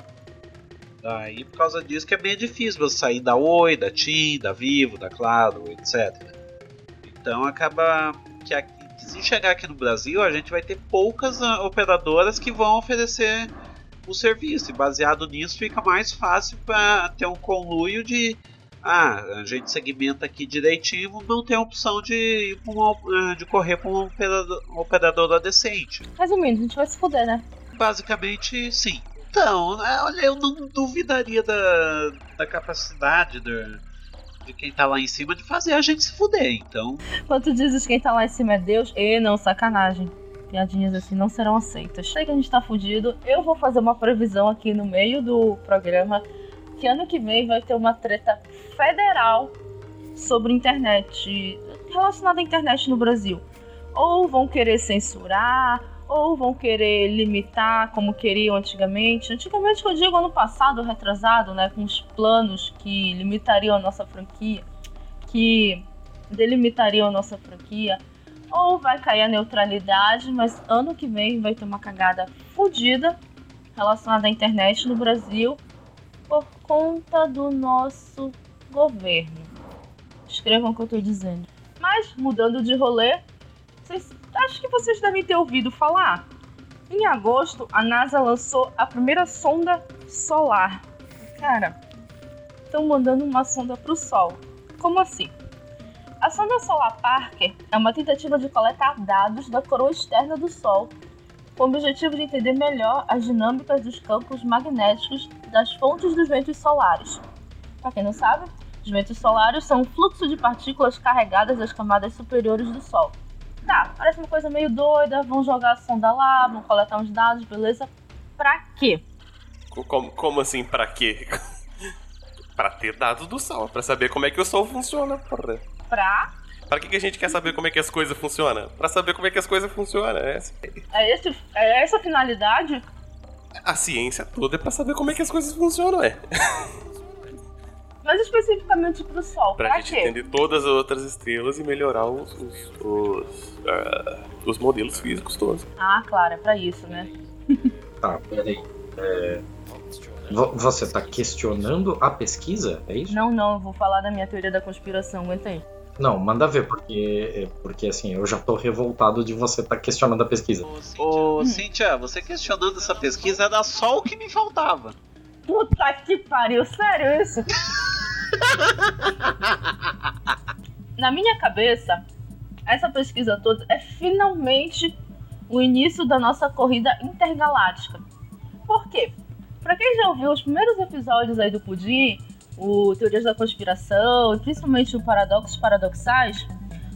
Aí, por causa disso, que é meio difícil você sair da Oi, da TIM, da Vivo, da Claro, etc. Então, acaba que, aqui, se chegar aqui no Brasil, a gente vai ter poucas uh, operadoras que vão oferecer o serviço. E baseado nisso, fica mais fácil para ter um conluio de ah, a gente segmenta aqui direitinho, não tem a opção de, uma, eh, de correr para uma operadora decente. Resumindo, a gente vai se fuder, né? Basicamente, sim. Então, né, olha, eu não duvidaria da, da capacidade do, de quem tá lá em cima de fazer a gente se fuder, então. Quando tu dizes quem tá lá em cima é Deus, e não, sacanagem. Piadinhas assim não serão aceitas. Sei que a gente tá fudido. Eu vou fazer uma previsão aqui no meio do programa que ano que vem vai ter uma treta federal sobre internet, relacionada à internet no Brasil. Ou vão querer censurar, ou vão querer limitar como queriam antigamente. Antigamente, eu digo ano passado, retrasado, né, com os planos que limitariam a nossa franquia, que delimitariam a nossa franquia. Ou vai cair a neutralidade, mas ano que vem vai ter uma cagada fodida relacionada à internet no Brasil por conta do nosso governo. Escrevam o que eu estou dizendo. Mas, mudando de rolê, vocês, acho que vocês devem ter ouvido falar. Em agosto, a NASA lançou a primeira sonda solar. Cara, estão mandando uma sonda para o Sol. Como assim? A sonda solar Parker é uma tentativa de coletar dados da coroa externa do Sol com o objetivo de entender melhor as dinâmicas dos campos magnéticos das fontes dos ventos solares. Para quem não sabe, os ventos solares são um fluxo de partículas carregadas das camadas superiores do Sol. Tá, parece uma coisa meio doida, vão jogar a sonda lá, vão coletar uns dados, beleza? Pra quê? Como, como assim, pra quê? pra ter dados do Sol, pra saber como é que o Sol funciona, porra. Pra Pra que, que a gente quer saber como é que as coisas funcionam? Pra saber como é que as coisas funcionam. É, é, esse, é essa a finalidade? A ciência toda é pra saber como é que as coisas funcionam, é. Mas especificamente pro Sol, pra, pra gente quê? entender todas as outras estrelas e melhorar os, os, os, uh, os modelos físicos todos. Ah, claro, é pra isso, né? tá, peraí. É... Você tá questionando a pesquisa? É isso? Não, não, eu vou falar da minha teoria da conspiração, aguenta aí. Não, manda ver, porque, porque assim, eu já tô revoltado de você estar tá questionando a pesquisa. Ô, hum. Cíntia, você questionando essa pesquisa era só o que me faltava. Puta que pariu, sério isso? Na minha cabeça, essa pesquisa toda é finalmente o início da nossa corrida intergaláctica. Por quê? Pra quem já ouviu os primeiros episódios aí do Pudim, o Teorias da Conspiração, principalmente o Paradoxos Paradoxais,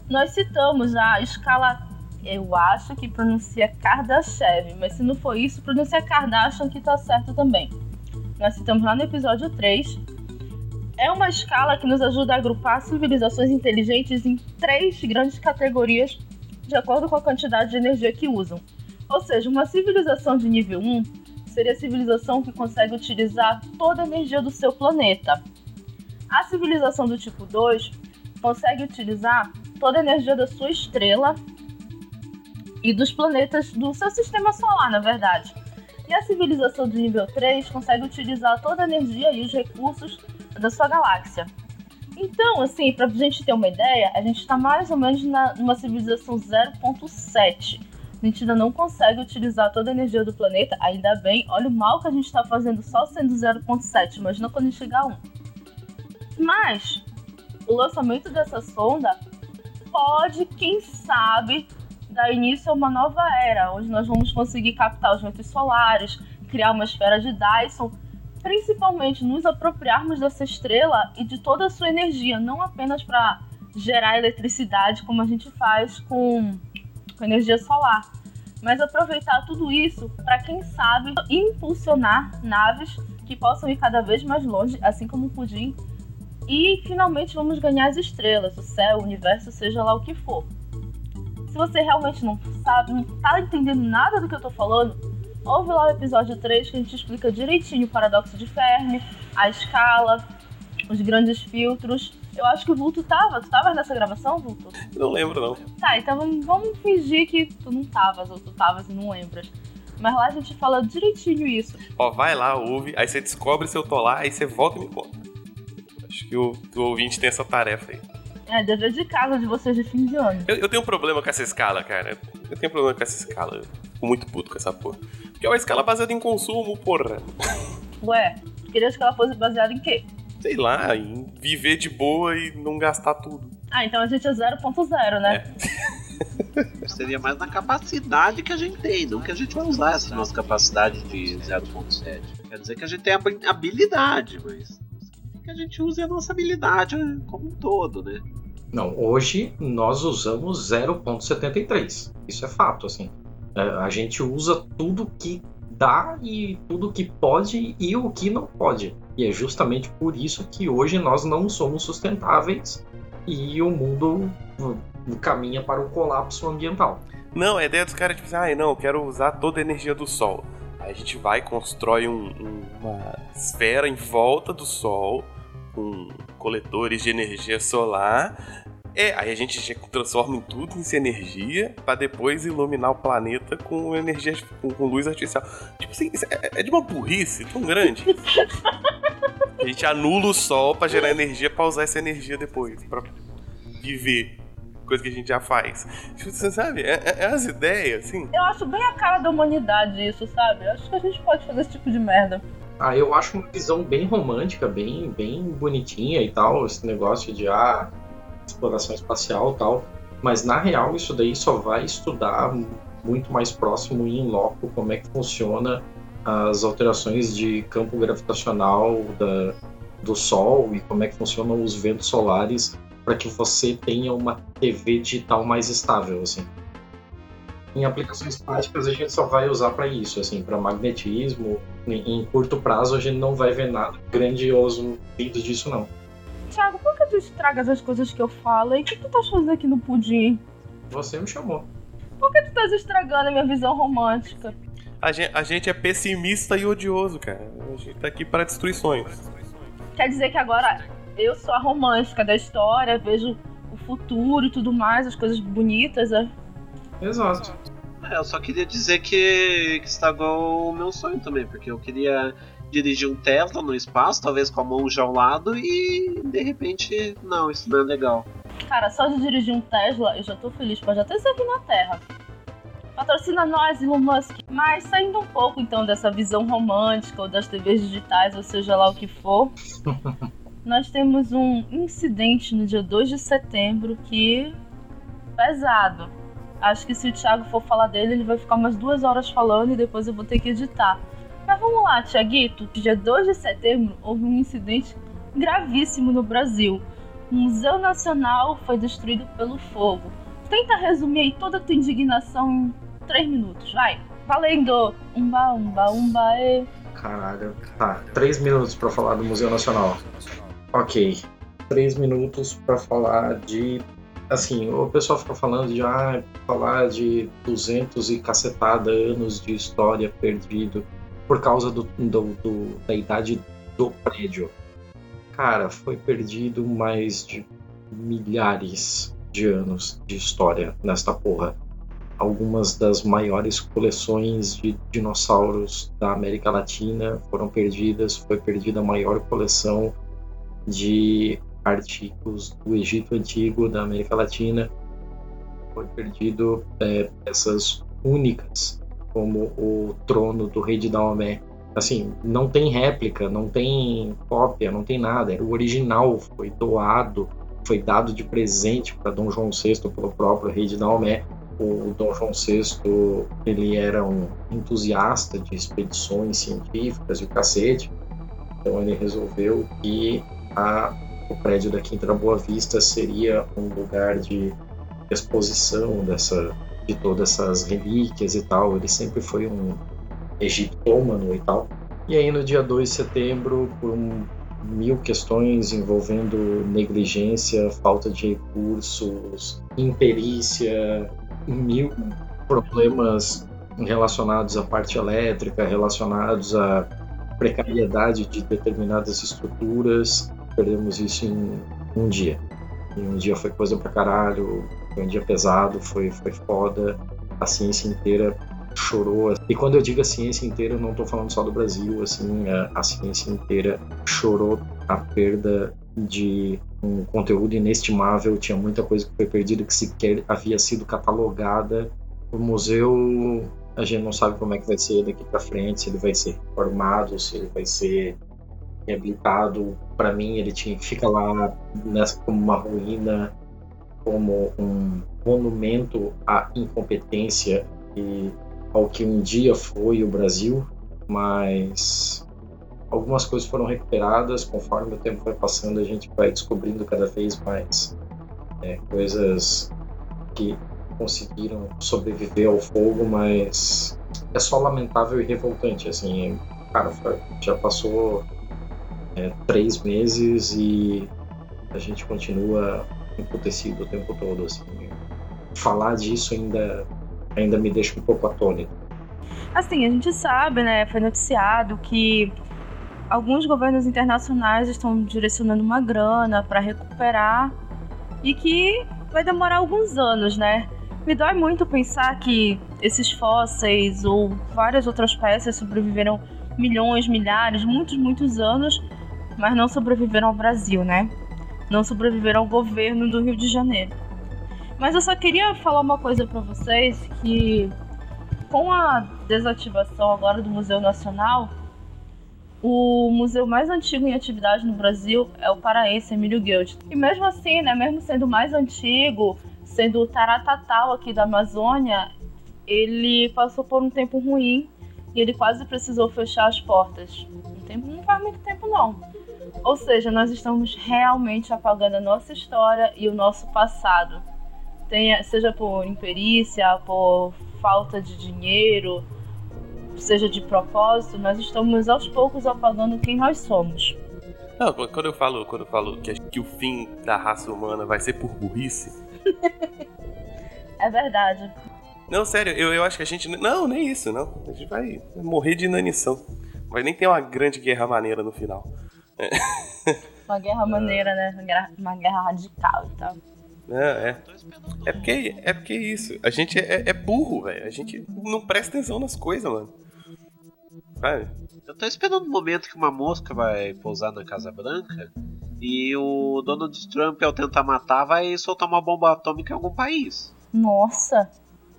nós citamos a escala, eu acho que pronuncia Kardashev, mas se não for isso, pronuncia Kardashian que tá certo também. Nós citamos lá no episódio 3. É uma escala que nos ajuda a agrupar civilizações inteligentes em três grandes categorias de acordo com a quantidade de energia que usam. Ou seja, uma civilização de nível 1 seria a civilização que consegue utilizar toda a energia do seu planeta. A civilização do tipo 2 consegue utilizar toda a energia da sua estrela e dos planetas do seu sistema solar, na verdade. E a civilização do nível 3 consegue utilizar toda a energia e os recursos da sua galáxia. Então, assim, para a gente ter uma ideia, a gente está mais ou menos na, numa civilização 0.7 a gente ainda não consegue utilizar toda a energia do planeta, ainda bem. Olha o mal que a gente está fazendo só sendo 0.7, imagina quando a gente chegar a 1. Mas o lançamento dessa sonda pode, quem sabe, dar início a uma nova era, onde nós vamos conseguir captar os ventos solares, criar uma esfera de Dyson, principalmente nos apropriarmos dessa estrela e de toda a sua energia, não apenas para gerar eletricidade como a gente faz com com energia solar, mas aproveitar tudo isso para quem sabe impulsionar naves que possam ir cada vez mais longe, assim como o Pudim. E finalmente vamos ganhar as estrelas, o céu, o universo, seja lá o que for. Se você realmente não sabe, não tá entendendo nada do que eu tô falando, ouve lá o episódio 3 que a gente explica direitinho o paradoxo de Fermi, a escala, os grandes filtros. Eu acho que o Vulto tava. Tu tava nessa gravação, Vulto? Não lembro, não. Tá, então vamos, vamos fingir que tu não tavas ou tu tavas e não lembras. Mas lá a gente fala direitinho isso. Ó, vai lá, ouve, aí você descobre se eu tô lá, aí você volta e me conta. Acho que o, o ouvinte tem essa tarefa aí. É, dever de casa de vocês de fim de ano. Eu, eu tenho um problema com essa escala, cara. Eu tenho um problema com essa escala. Eu fico muito puto com essa porra. Porque é uma escala baseada em consumo, porra. Ué, queria que ela fosse baseada em quê? Sei lá, em viver de boa e não gastar tudo. Ah, então a gente é 0.0, né? Seria mais na capacidade que a gente tem, não que a gente vai usar essa nossa capacidade de 0.7. Quer dizer que a gente tem habi- habilidade, mas que a gente use a nossa habilidade como um todo, né? Não, hoje nós usamos 0.73. Isso é fato, assim. É, A gente usa tudo que dá e tudo que pode e o que não pode. E é justamente por isso que hoje nós não somos sustentáveis e o mundo uh, caminha para o colapso ambiental. Não, a ideia dos caras é tipo assim, ah, não, eu quero usar toda a energia do Sol. Aí a gente vai, constrói um- um- uma esfera em volta do Sol, com coletores de energia solar. É, aí a gente transforma em tudo em energia pra depois iluminar o planeta com energia com, com luz artificial. Tipo assim, é, é de uma burrice tão grande. A gente anula o sol pra gerar energia pra usar essa energia depois, pra viver. Coisa que a gente já faz. Tipo, você sabe, é, é- é as ideias, assim. Eu acho bem a cara da humanidade isso, sabe? Eu Acho que a gente pode fazer esse tipo de merda. Ah, eu acho uma visão bem romântica, bem, bem bonitinha e tal, esse negócio de ah, exploração espacial e tal. Mas na real isso daí só vai estudar muito mais próximo e em loco como é que funciona as alterações de campo gravitacional da, do Sol e como é que funcionam os ventos solares para que você tenha uma TV digital mais estável, assim. Em aplicações práticas a gente só vai usar para isso, assim, para magnetismo. Em, em curto prazo a gente não vai ver nada grandioso vindo disso não. Thiago, por que tu estragas as coisas que eu falo? E o que tu tá fazendo aqui no pudim? Você me chamou. Por que tu tá estragando a minha visão romântica? A gente, a gente é pessimista e odioso, cara. A gente tá aqui para destruir sonhos. Quer dizer que agora eu sou a romântica da história, vejo o futuro e tudo mais, as coisas bonitas. é? Exato. É, eu só queria dizer que, que estragou o meu sonho também, porque eu queria dirigir um Tesla no espaço, talvez com a mão já ao lado, e de repente, não, isso não é legal. Cara, só de dirigir um Tesla, eu já tô feliz, pode até ser aqui na Terra. Patrocina nós, Elon Musk. Mas saindo um pouco então dessa visão romântica ou das TVs digitais, ou seja lá o que for, nós temos um incidente no dia 2 de setembro que. pesado. Acho que se o Thiago for falar dele, ele vai ficar umas duas horas falando e depois eu vou ter que editar. Mas vamos lá, Tiaguito. Dia 2 de setembro houve um incidente gravíssimo no Brasil. O Museu Nacional foi destruído pelo fogo. Tenta resumir aí toda a tua indignação em três minutos, vai. Valendo! Umba, umba, umba, e. Caralho. Tá, três minutos pra falar do Museu Nacional. Ok. Três minutos pra falar de. Assim, o pessoal fica falando de ah, falar de 200 e cacetada anos de história perdido por causa do, do- do- da idade do prédio. Cara, foi perdido mais de milhares de anos de história nesta porra algumas das maiores coleções de dinossauros da América Latina foram perdidas. Foi perdida a maior coleção de artigos do Egito Antigo da América Latina. Foi perdido é, peças únicas, como o trono do rei de Daomé. Assim, não tem réplica, não tem cópia, não tem nada. O original, foi doado, foi dado de presente para Dom João VI pelo próprio rei de Daomé o Dom João VI ele era um entusiasta de expedições científicas e o cacete, então ele resolveu que a, o prédio da Quinta da Boa Vista seria um lugar de exposição dessa, de todas essas relíquias e tal. Ele sempre foi um egiptômano e tal. E aí no dia 2 de setembro, por um, mil questões envolvendo negligência, falta de recursos, imperícia, mil problemas relacionados à parte elétrica, relacionados à precariedade de determinadas estruturas. Perdemos isso em um dia. E um dia foi coisa pra caralho, foi um dia pesado, foi, foi foda. A ciência inteira chorou. E quando eu digo a ciência inteira, eu não estou falando só do Brasil, assim, a, a, ciência inteira chorou a perda de um conteúdo inestimável, tinha muita coisa que foi perdida que sequer havia sido catalogada. O museu, a gente não sabe como é que vai ser daqui para frente, se ele vai ser reformado, se ele vai ser reabilitado. Para mim, ele tinha que ficar lá nessa como uma ruína, como um monumento à incompetência e ao que um dia foi o Brasil, mas algumas coisas foram recuperadas conforme o tempo vai passando a gente vai descobrindo cada vez mais é, coisas que conseguiram sobreviver ao fogo mas é só lamentável e revoltante assim cara já passou é, três meses e a gente continua emputecido o tempo todo assim falar disso ainda ainda me deixa um pouco atônito. Assim, a gente sabe, né, foi noticiado que alguns governos internacionais estão direcionando uma grana para recuperar e que vai demorar alguns anos, né? Me dói muito pensar que esses fósseis ou várias outras peças sobreviveram milhões, milhares, muitos, muitos anos, mas não sobreviveram ao Brasil, né? Não sobreviveram ao governo do Rio de Janeiro. Mas eu só queria falar uma coisa para vocês que com a desativação agora do Museu Nacional, o museu mais antigo em atividade no Brasil é o paraense Emílio Guild. E mesmo assim, né, mesmo sendo mais antigo, sendo o Taratatau aqui da Amazônia, ele passou por um tempo ruim e ele quase precisou fechar as portas. Um tempo, não faz muito tempo não. Ou seja, nós estamos realmente apagando a nossa história e o nosso passado tenha, seja por imperícia, por falta de dinheiro, seja de propósito, nós estamos aos poucos apagando quem nós somos. Não, quando eu falo, quando eu falo que, que o fim da raça humana vai ser por burrice. é verdade. Não, sério, eu, eu acho que a gente. Não, nem isso, não. A gente vai morrer de inanição. Vai nem ter uma grande guerra maneira no final. Uma guerra maneira, né? Uma guerra radical e tal. É, é. É porque é porque é isso. A gente é, é burro, velho. A gente não presta atenção nas coisas, mano. Sabe? Eu tô esperando o um momento que uma mosca vai pousar na Casa Branca e o Donald Trump, ao tentar matar, vai soltar uma bomba atômica em algum país. Nossa!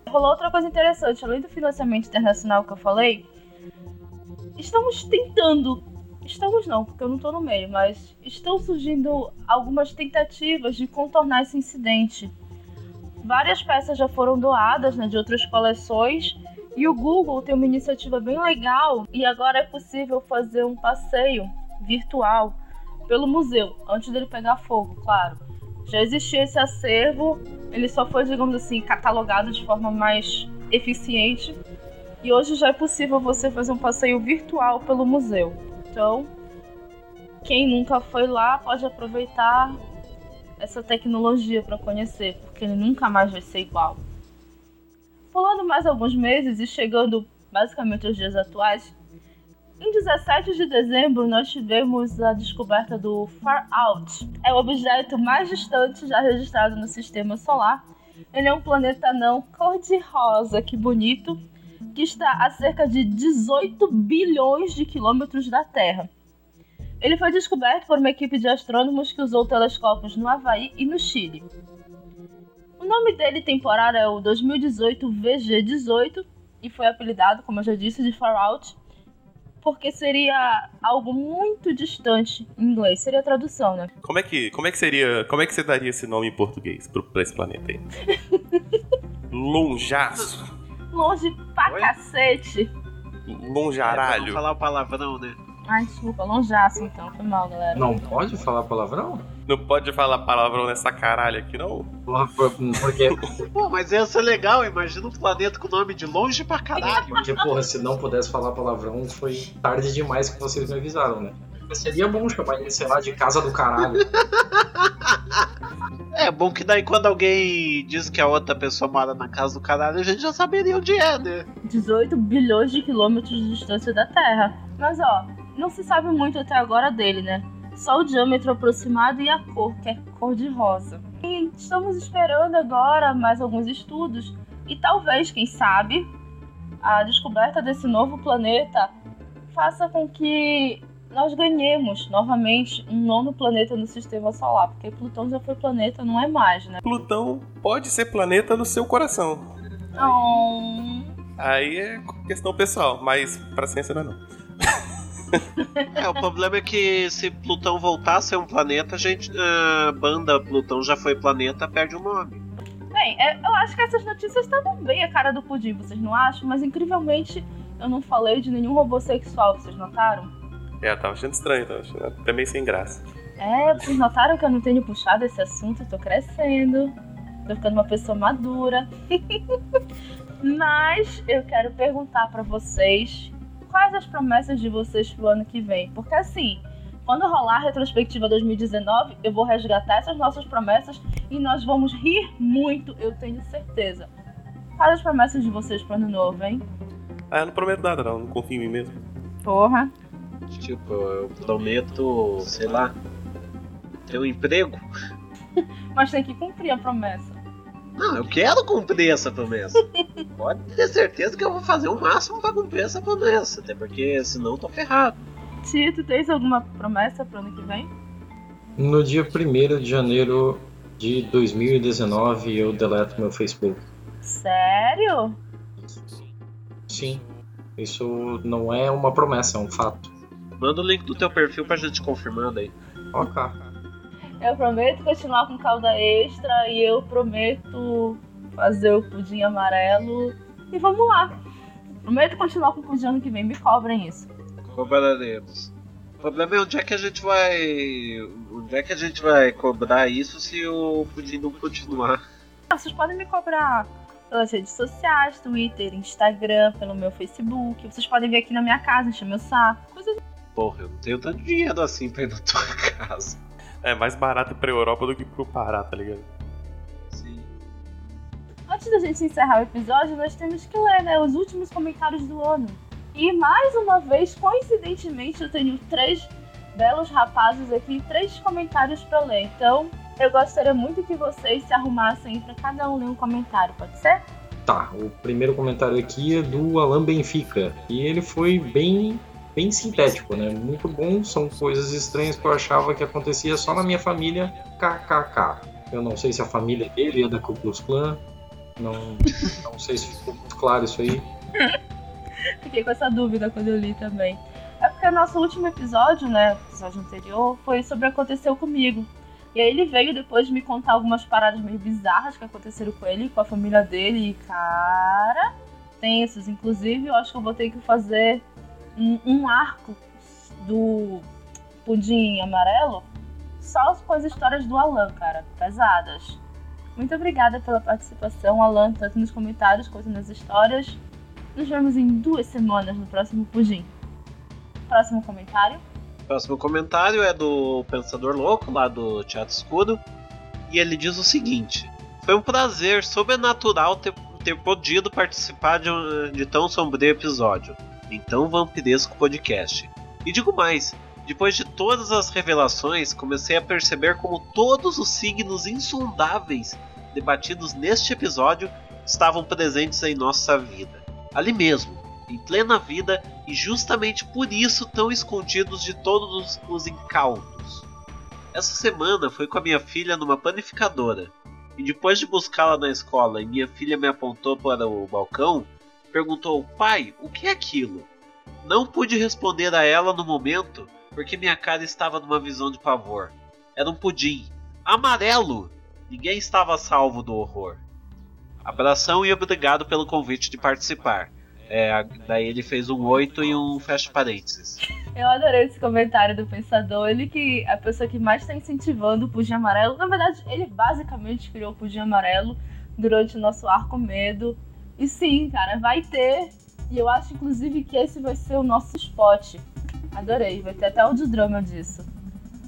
Rolou outra coisa interessante, além do financiamento internacional que eu falei, estamos tentando estamos não, porque eu não estou no meio, mas estão surgindo algumas tentativas de contornar esse incidente. Várias peças já foram doadas né, de outras coleções e o Google tem uma iniciativa bem legal e agora é possível fazer um passeio virtual pelo museu, antes dele pegar fogo, claro. Já existia esse acervo, ele só foi, digamos assim, catalogado de forma mais eficiente e hoje já é possível você fazer um passeio virtual pelo museu. Então, quem nunca foi lá pode aproveitar essa tecnologia para conhecer, porque ele nunca mais vai ser igual. Pulando mais alguns meses e chegando basicamente aos dias atuais, em 17 de dezembro nós tivemos a descoberta do Far Out. É o objeto mais distante já registrado no sistema solar. Ele é um planeta não cor-de-rosa, que bonito, que está a cerca de 18 bilhões de quilômetros da Terra. Ele foi descoberto por uma equipe de astrônomos que usou telescópios no Havaí e no Chile. O nome dele temporário é o 2018 VG18 e foi apelidado, como eu já disse, de Far Out, porque seria algo muito distante em inglês. Seria a tradução, né? Como é que, como é que seria, como é que você daria esse nome em português para esse planeta aí? Lonjaço longe pra Oi? cacete. Lonjaralho. É, não falar o palavrão, né? Ai, desculpa, lonjaço então, foi mal, galera. Não pode falar palavrão? Não pode falar palavrão nessa caralho aqui, não? Porque, Pô, mas ia ser legal, imagina um planeta com nome de longe pra caralho. porque, porra, se não pudesse falar palavrão, foi tarde demais que vocês me avisaram, né? Seria bom chamar ele, sei lá, de casa do caralho. É bom que daí quando alguém diz que a outra pessoa mora na casa do caralho, a gente já saberia onde é, né? 18 bilhões de quilômetros de distância da Terra. Mas ó, não se sabe muito até agora dele, né? Só o diâmetro aproximado e a cor, que é cor de rosa. E estamos esperando agora mais alguns estudos e talvez, quem sabe, a descoberta desse novo planeta faça com que nós ganhemos novamente um nono planeta no sistema solar, porque Plutão já foi planeta, não é mais, né? Plutão pode ser planeta no seu coração. Oh. Aí é questão pessoal, mas pra ciência não é não. É, o problema é que se Plutão voltar a ser um planeta, a gente. A banda Plutão já foi planeta, perde o nome. Bem, é, eu acho que essas notícias estavam bem a cara do pudim, vocês não acham? Mas incrivelmente eu não falei de nenhum robô sexual, vocês notaram? É, eu tava achando estranho, tava achando até meio sem graça. É, vocês notaram que eu não tenho puxado esse assunto, eu tô crescendo, tô ficando uma pessoa madura. Mas eu quero perguntar pra vocês quais as promessas de vocês pro ano que vem. Porque assim, quando rolar a retrospectiva 2019, eu vou resgatar essas nossas promessas e nós vamos rir muito, eu tenho certeza. Quais as promessas de vocês pro ano novo, hein? Ah, eu não prometo nada não, não confio em mim mesmo. Porra. Tipo, eu prometo, sei lá, ter um emprego. Mas tem que cumprir a promessa. Não, eu quero cumprir essa promessa. Pode ter certeza que eu vou fazer o máximo pra cumprir essa promessa. Até porque senão eu tô ferrado. Tito, tens alguma promessa pro ano que vem? No dia 1 de janeiro de 2019, eu deleto meu Facebook. Sério? Sim, isso não é uma promessa, é um fato. Manda o link do teu perfil pra gente confirmando aí. Ok. Eu prometo continuar com calda extra e eu prometo fazer o pudim amarelo. E vamos lá. Prometo continuar com o pudim ano que vem. Me cobrem isso. Cobraremos. O problema é onde é que a gente vai. Onde é que a gente vai cobrar isso se o pudim não continuar? Ah, Vocês podem me cobrar pelas redes sociais, Twitter, Instagram, pelo meu Facebook. Vocês podem vir aqui na minha casa, encher meu saco. Coisa Porra, eu não tenho tanto dinheiro assim pra ir na tua casa. É mais barato pra Europa do que pro Pará, tá ligado? Sim. Antes da gente encerrar o episódio, nós temos que ler né, os últimos comentários do ano. E mais uma vez, coincidentemente, eu tenho três belos rapazes aqui, três comentários para ler. Então, eu gostaria muito que vocês se arrumassem para cada um ler um comentário, pode ser? Tá, o primeiro comentário aqui é do Alan Benfica. E ele foi bem, bem sintético, né? Muito bom, são coisas estranhas que eu achava que acontecia só na minha família, kkk. Eu não sei se a família dele é da Ku Klux Klan, não, não sei se ficou muito claro isso aí. Fiquei com essa dúvida quando eu li também. É porque nosso último episódio, né, o episódio anterior, foi sobre aconteceu comigo. E aí ele veio depois me contar algumas paradas meio bizarras que aconteceram com ele, com a família dele. E, cara, tensos. Inclusive, eu acho que eu vou ter que fazer um, um arco do pudim amarelo só com as histórias do Alan, cara. Pesadas. Muito obrigada pela participação, Alan, tanto nos comentários quanto nas histórias. Nos vemos em duas semanas no próximo Pudim. Próximo comentário. Próximo comentário é do Pensador Louco, lá do Teatro Escuro. E ele diz o seguinte: Foi um prazer sobrenatural ter, ter podido participar de, um, de tão sombrio episódio. Então vampiresco podcast. E digo mais: depois de todas as revelações, comecei a perceber como todos os signos insondáveis debatidos neste episódio estavam presentes em nossa vida. Ali mesmo, em plena vida, e justamente por isso tão escondidos de todos os incautos. Essa semana fui com a minha filha numa panificadora, e depois de buscá-la na escola e minha filha me apontou para o balcão, perguntou: Pai, o que é aquilo? Não pude responder a ela no momento, porque minha cara estava numa visão de pavor. Era um pudim. Amarelo! Ninguém estava salvo do horror. Abração e obrigado pelo convite de participar. É, daí ele fez um 8 e um fecha parênteses. Eu adorei esse comentário do pensador. Ele que é a pessoa que mais está incentivando o Pudim Amarelo. Na verdade, ele basicamente criou o Pudim Amarelo durante o nosso arco medo. E sim, cara, vai ter. E eu acho, inclusive, que esse vai ser o nosso spot. Adorei, vai ter até o de drama disso.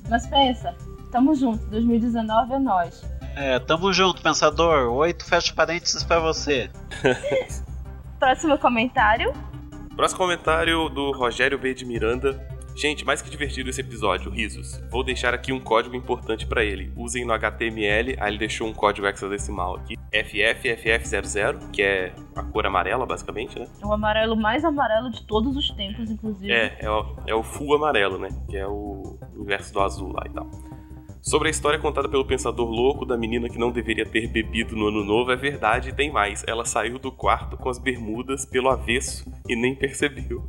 Mas pensa, tamo junto, 2019 é nós. É, tamo junto, pensador. Oito fecha parênteses pra você. Próximo comentário. Próximo comentário do Rogério B. de Miranda. Gente, mais que divertido esse episódio, risos. Vou deixar aqui um código importante para ele. Usem no HTML, aí ele deixou um código hexadecimal aqui. FFFF00, que é a cor amarela, basicamente, né? O amarelo mais amarelo de todos os tempos, inclusive. É, é o, é o full amarelo, né? Que é o inverso do azul lá e tal. Sobre a história contada pelo pensador louco da menina que não deveria ter bebido no ano novo, é verdade e tem mais. Ela saiu do quarto com as bermudas pelo avesso e nem percebeu.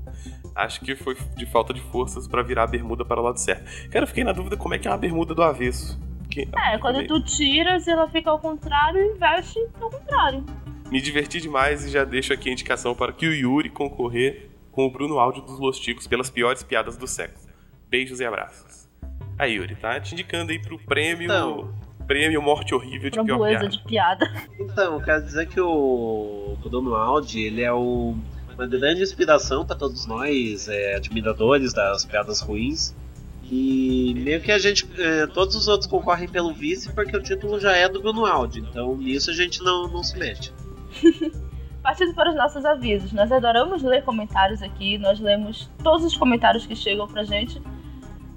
Acho que foi de falta de forças para virar a bermuda para o lado certo. Cara, eu fiquei na dúvida como é que é uma bermuda do avesso. Que, é, quando tu tiras, ela fica ao contrário e veste ao contrário. Me diverti demais e já deixo aqui a indicação para que o Yuri concorrer com o Bruno Áudio dos Los Ticos pelas piores piadas do século. Beijos e abraços. Aí, Yuri, tá te indicando aí pro prêmio. Então, prêmio Morte Horrível de pior piada. de piada. Então, quero dizer que o, o Dono Aldi, ele é o, uma grande inspiração para todos nós, é, admiradores das piadas ruins. E meio que a gente. É, todos os outros concorrem pelo vice porque o título já é do Bruno Aldi. Então nisso a gente não, não se mete. Partindo para os nossos avisos, nós adoramos ler comentários aqui, nós lemos todos os comentários que chegam pra gente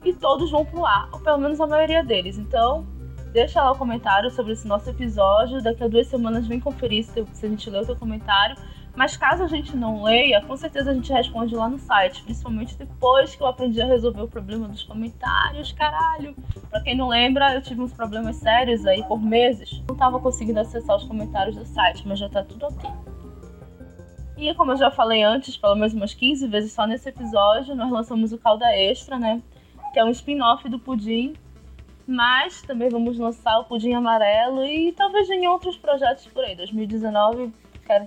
e todos vão pro ar, ou pelo menos a maioria deles. Então, deixa lá o comentário sobre esse nosso episódio. Daqui a duas semanas vem conferir se, a gente leu o teu comentário. Mas caso a gente não leia, com certeza a gente responde lá no site. Principalmente depois que eu aprendi a resolver o problema dos comentários, caralho. Pra quem não lembra, eu tive uns problemas sérios aí por meses. Não tava conseguindo acessar os comentários do site, mas já tá tudo ok. E como eu já falei antes, pelo menos umas 15 vezes só nesse episódio, nós lançamos o Calda Extra, né? Que é um spin-off do Pudim. Mas também vamos lançar o Pudim Amarelo e talvez em outros projetos por aí. 2019 quero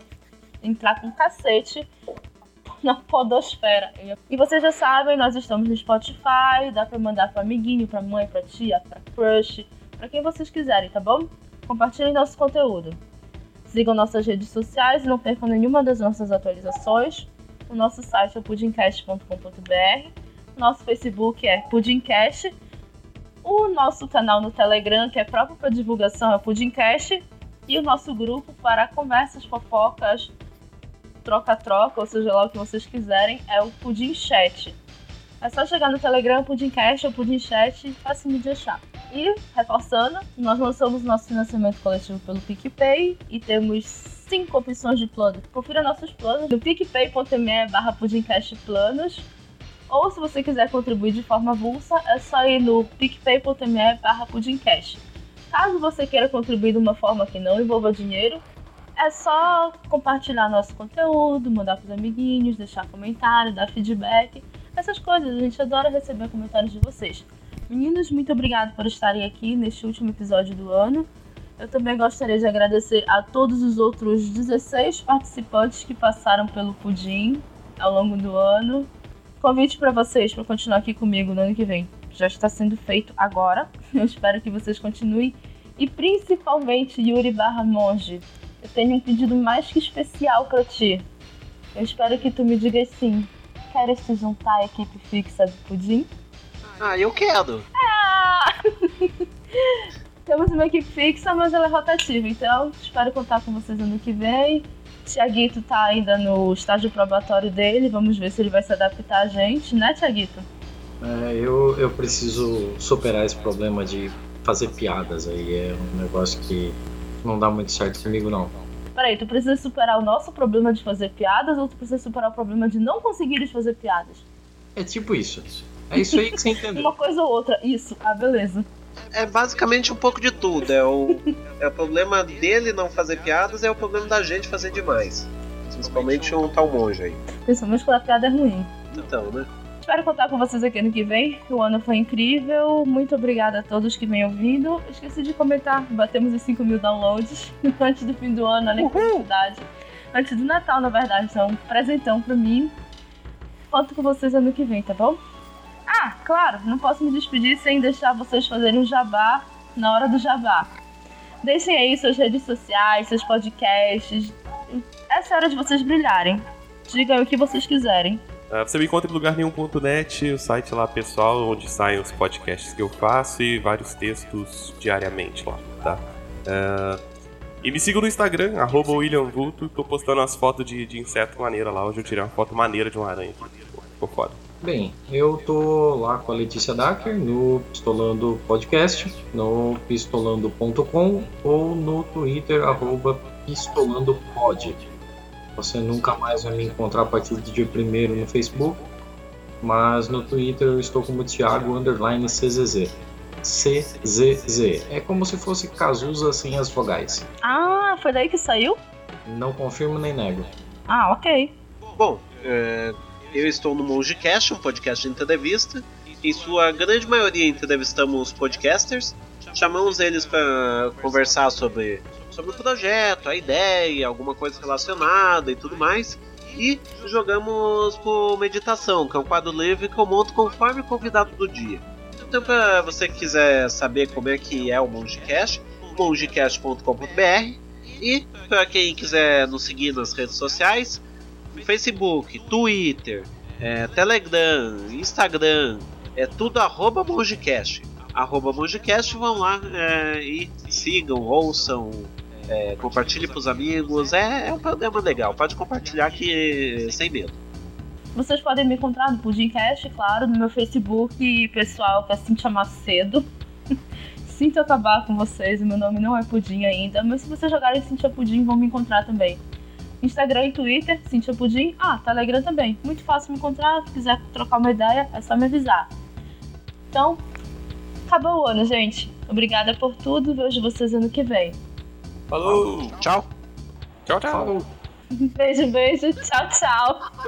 entrar com cacete na podosfera. E vocês já sabem, nós estamos no Spotify, dá pra mandar pro amiguinho, pra mãe, pra tia, pra crush, pra quem vocês quiserem, tá bom? Compartilhem nosso conteúdo. Sigam nossas redes sociais e não percam nenhuma das nossas atualizações. O nosso site é pudimcast.com.br nosso Facebook é Pudimcast. O nosso canal no Telegram, que é próprio para divulgação, é o Pudimcast. E o nosso grupo para conversas, fofocas, troca-troca, ou seja lá o que vocês quiserem, é o Pudim Chat. É só chegar no Telegram, Pudimcast ou Pudim Chat, fácil de achar. E, reforçando, nós lançamos nosso financiamento coletivo pelo PicPay e temos cinco opções de plano. Confira nossos planos no picpay.me barra Planos ou se você quiser contribuir de forma avulsa, é só ir no picpay.me barra pudimcast. Caso você queira contribuir de uma forma que não envolva dinheiro, é só compartilhar nosso conteúdo, mandar para os amiguinhos, deixar comentário, dar feedback, essas coisas. A gente adora receber comentários de vocês. Meninos, muito obrigado por estarem aqui neste último episódio do ano. Eu também gostaria de agradecer a todos os outros 16 participantes que passaram pelo Pudim ao longo do ano. Convite para vocês para continuar aqui comigo no ano que vem. Já está sendo feito agora. Eu espero que vocês continuem. E principalmente, Yuri barra Monge, eu tenho um pedido mais que especial para ti. Eu espero que tu me diga sim. Queres se juntar à equipe fixa do Pudim? Ah, eu quero! Ah! Temos uma equipe fixa, mas ela é rotativa, então espero contar com vocês ano que vem. Tiaguito tá ainda no estágio probatório dele, vamos ver se ele vai se adaptar a gente, né, Tiaguito? É, eu, eu preciso superar esse problema de fazer piadas aí. É um negócio que não dá muito certo comigo, não. Peraí, tu precisa superar o nosso problema de fazer piadas ou tu precisa superar o problema de não conseguires fazer piadas? É tipo isso. É isso aí que você entendeu. Uma coisa ou outra, isso. Ah, beleza é basicamente um pouco de tudo. É o, é o problema dele não fazer piadas, é o problema da gente fazer demais. Principalmente um tal monge aí. Principalmente quando a piada é ruim. Então, né? Espero contar com vocês aqui no que vem. O ano foi incrível. Muito obrigada a todos que vêm ouvindo. Esqueci de comentar, batemos os 5 mil downloads antes do fim do ano, olha que felicidade. Antes do Natal, na verdade. Então, um presentão pra mim. Conto com vocês ano que vem, tá bom? Ah, claro, não posso me despedir sem deixar vocês fazerem o jabá na hora do jabá. Deixem aí suas redes sociais, seus podcasts. Essa é a hora de vocês brilharem. Digam o que vocês quiserem. Uh, você me encontra em lugarnenhum.net, o site lá pessoal, onde saem os podcasts que eu faço e vários textos diariamente lá, tá? Uh, e me siga no Instagram, arroba William Vulto, tô postando as fotos de, de inseto maneira lá, hoje eu tirei uma foto maneira de uma aranha aqui. Ficou foda. Bem, eu tô lá com a Letícia Dacker no Pistolando Podcast, no pistolando.com ou no Twitter, arroba pistolandopod. Você nunca mais vai me encontrar a partir do dia primeiro no Facebook, mas no Twitter eu estou como Thiago Underline CZZ. CZZ. É como se fosse Cazuza sem as vogais. Ah, foi daí que saiu? Não confirmo nem nego. Ah, ok. Bom, é, eu estou no Mongecast, um podcast de entrevista. Em sua grande maioria entrevistamos podcasters. Chamamos eles para conversar sobre, sobre o projeto, a ideia, alguma coisa relacionada e tudo mais. E jogamos por meditação, que é um quadro livre que eu monto conforme o convidado do dia. Então, para você que quiser saber como é que é o Mongecast, mongecast.com.br. E para quem quiser nos seguir nas redes sociais, Facebook, Twitter, é, Telegram, Instagram, é tudo arroba Mongecast. Arroba Mongecast, vão lá é, e sigam, ouçam, é, compartilhem para os amigos. É, é, um programa legal, pode compartilhar que sem medo. Vocês podem me encontrar no Pudimcast, claro, no meu Facebook pessoal, que é Cintia Macedo. Sinto acabar com vocês, meu nome não é Pudim ainda, mas se vocês jogarem Cintia Pudim, vão me encontrar também. Instagram e Twitter, Cintia Pudim. Ah, Telegram também. Muito fácil me encontrar. Se quiser trocar uma ideia, é só me avisar. Então, acabou o ano, gente. Obrigada por tudo. Vejo vocês ano que vem. Falou! Tchau! Tchau, tchau! Beijo, beijo. Tchau, tchau.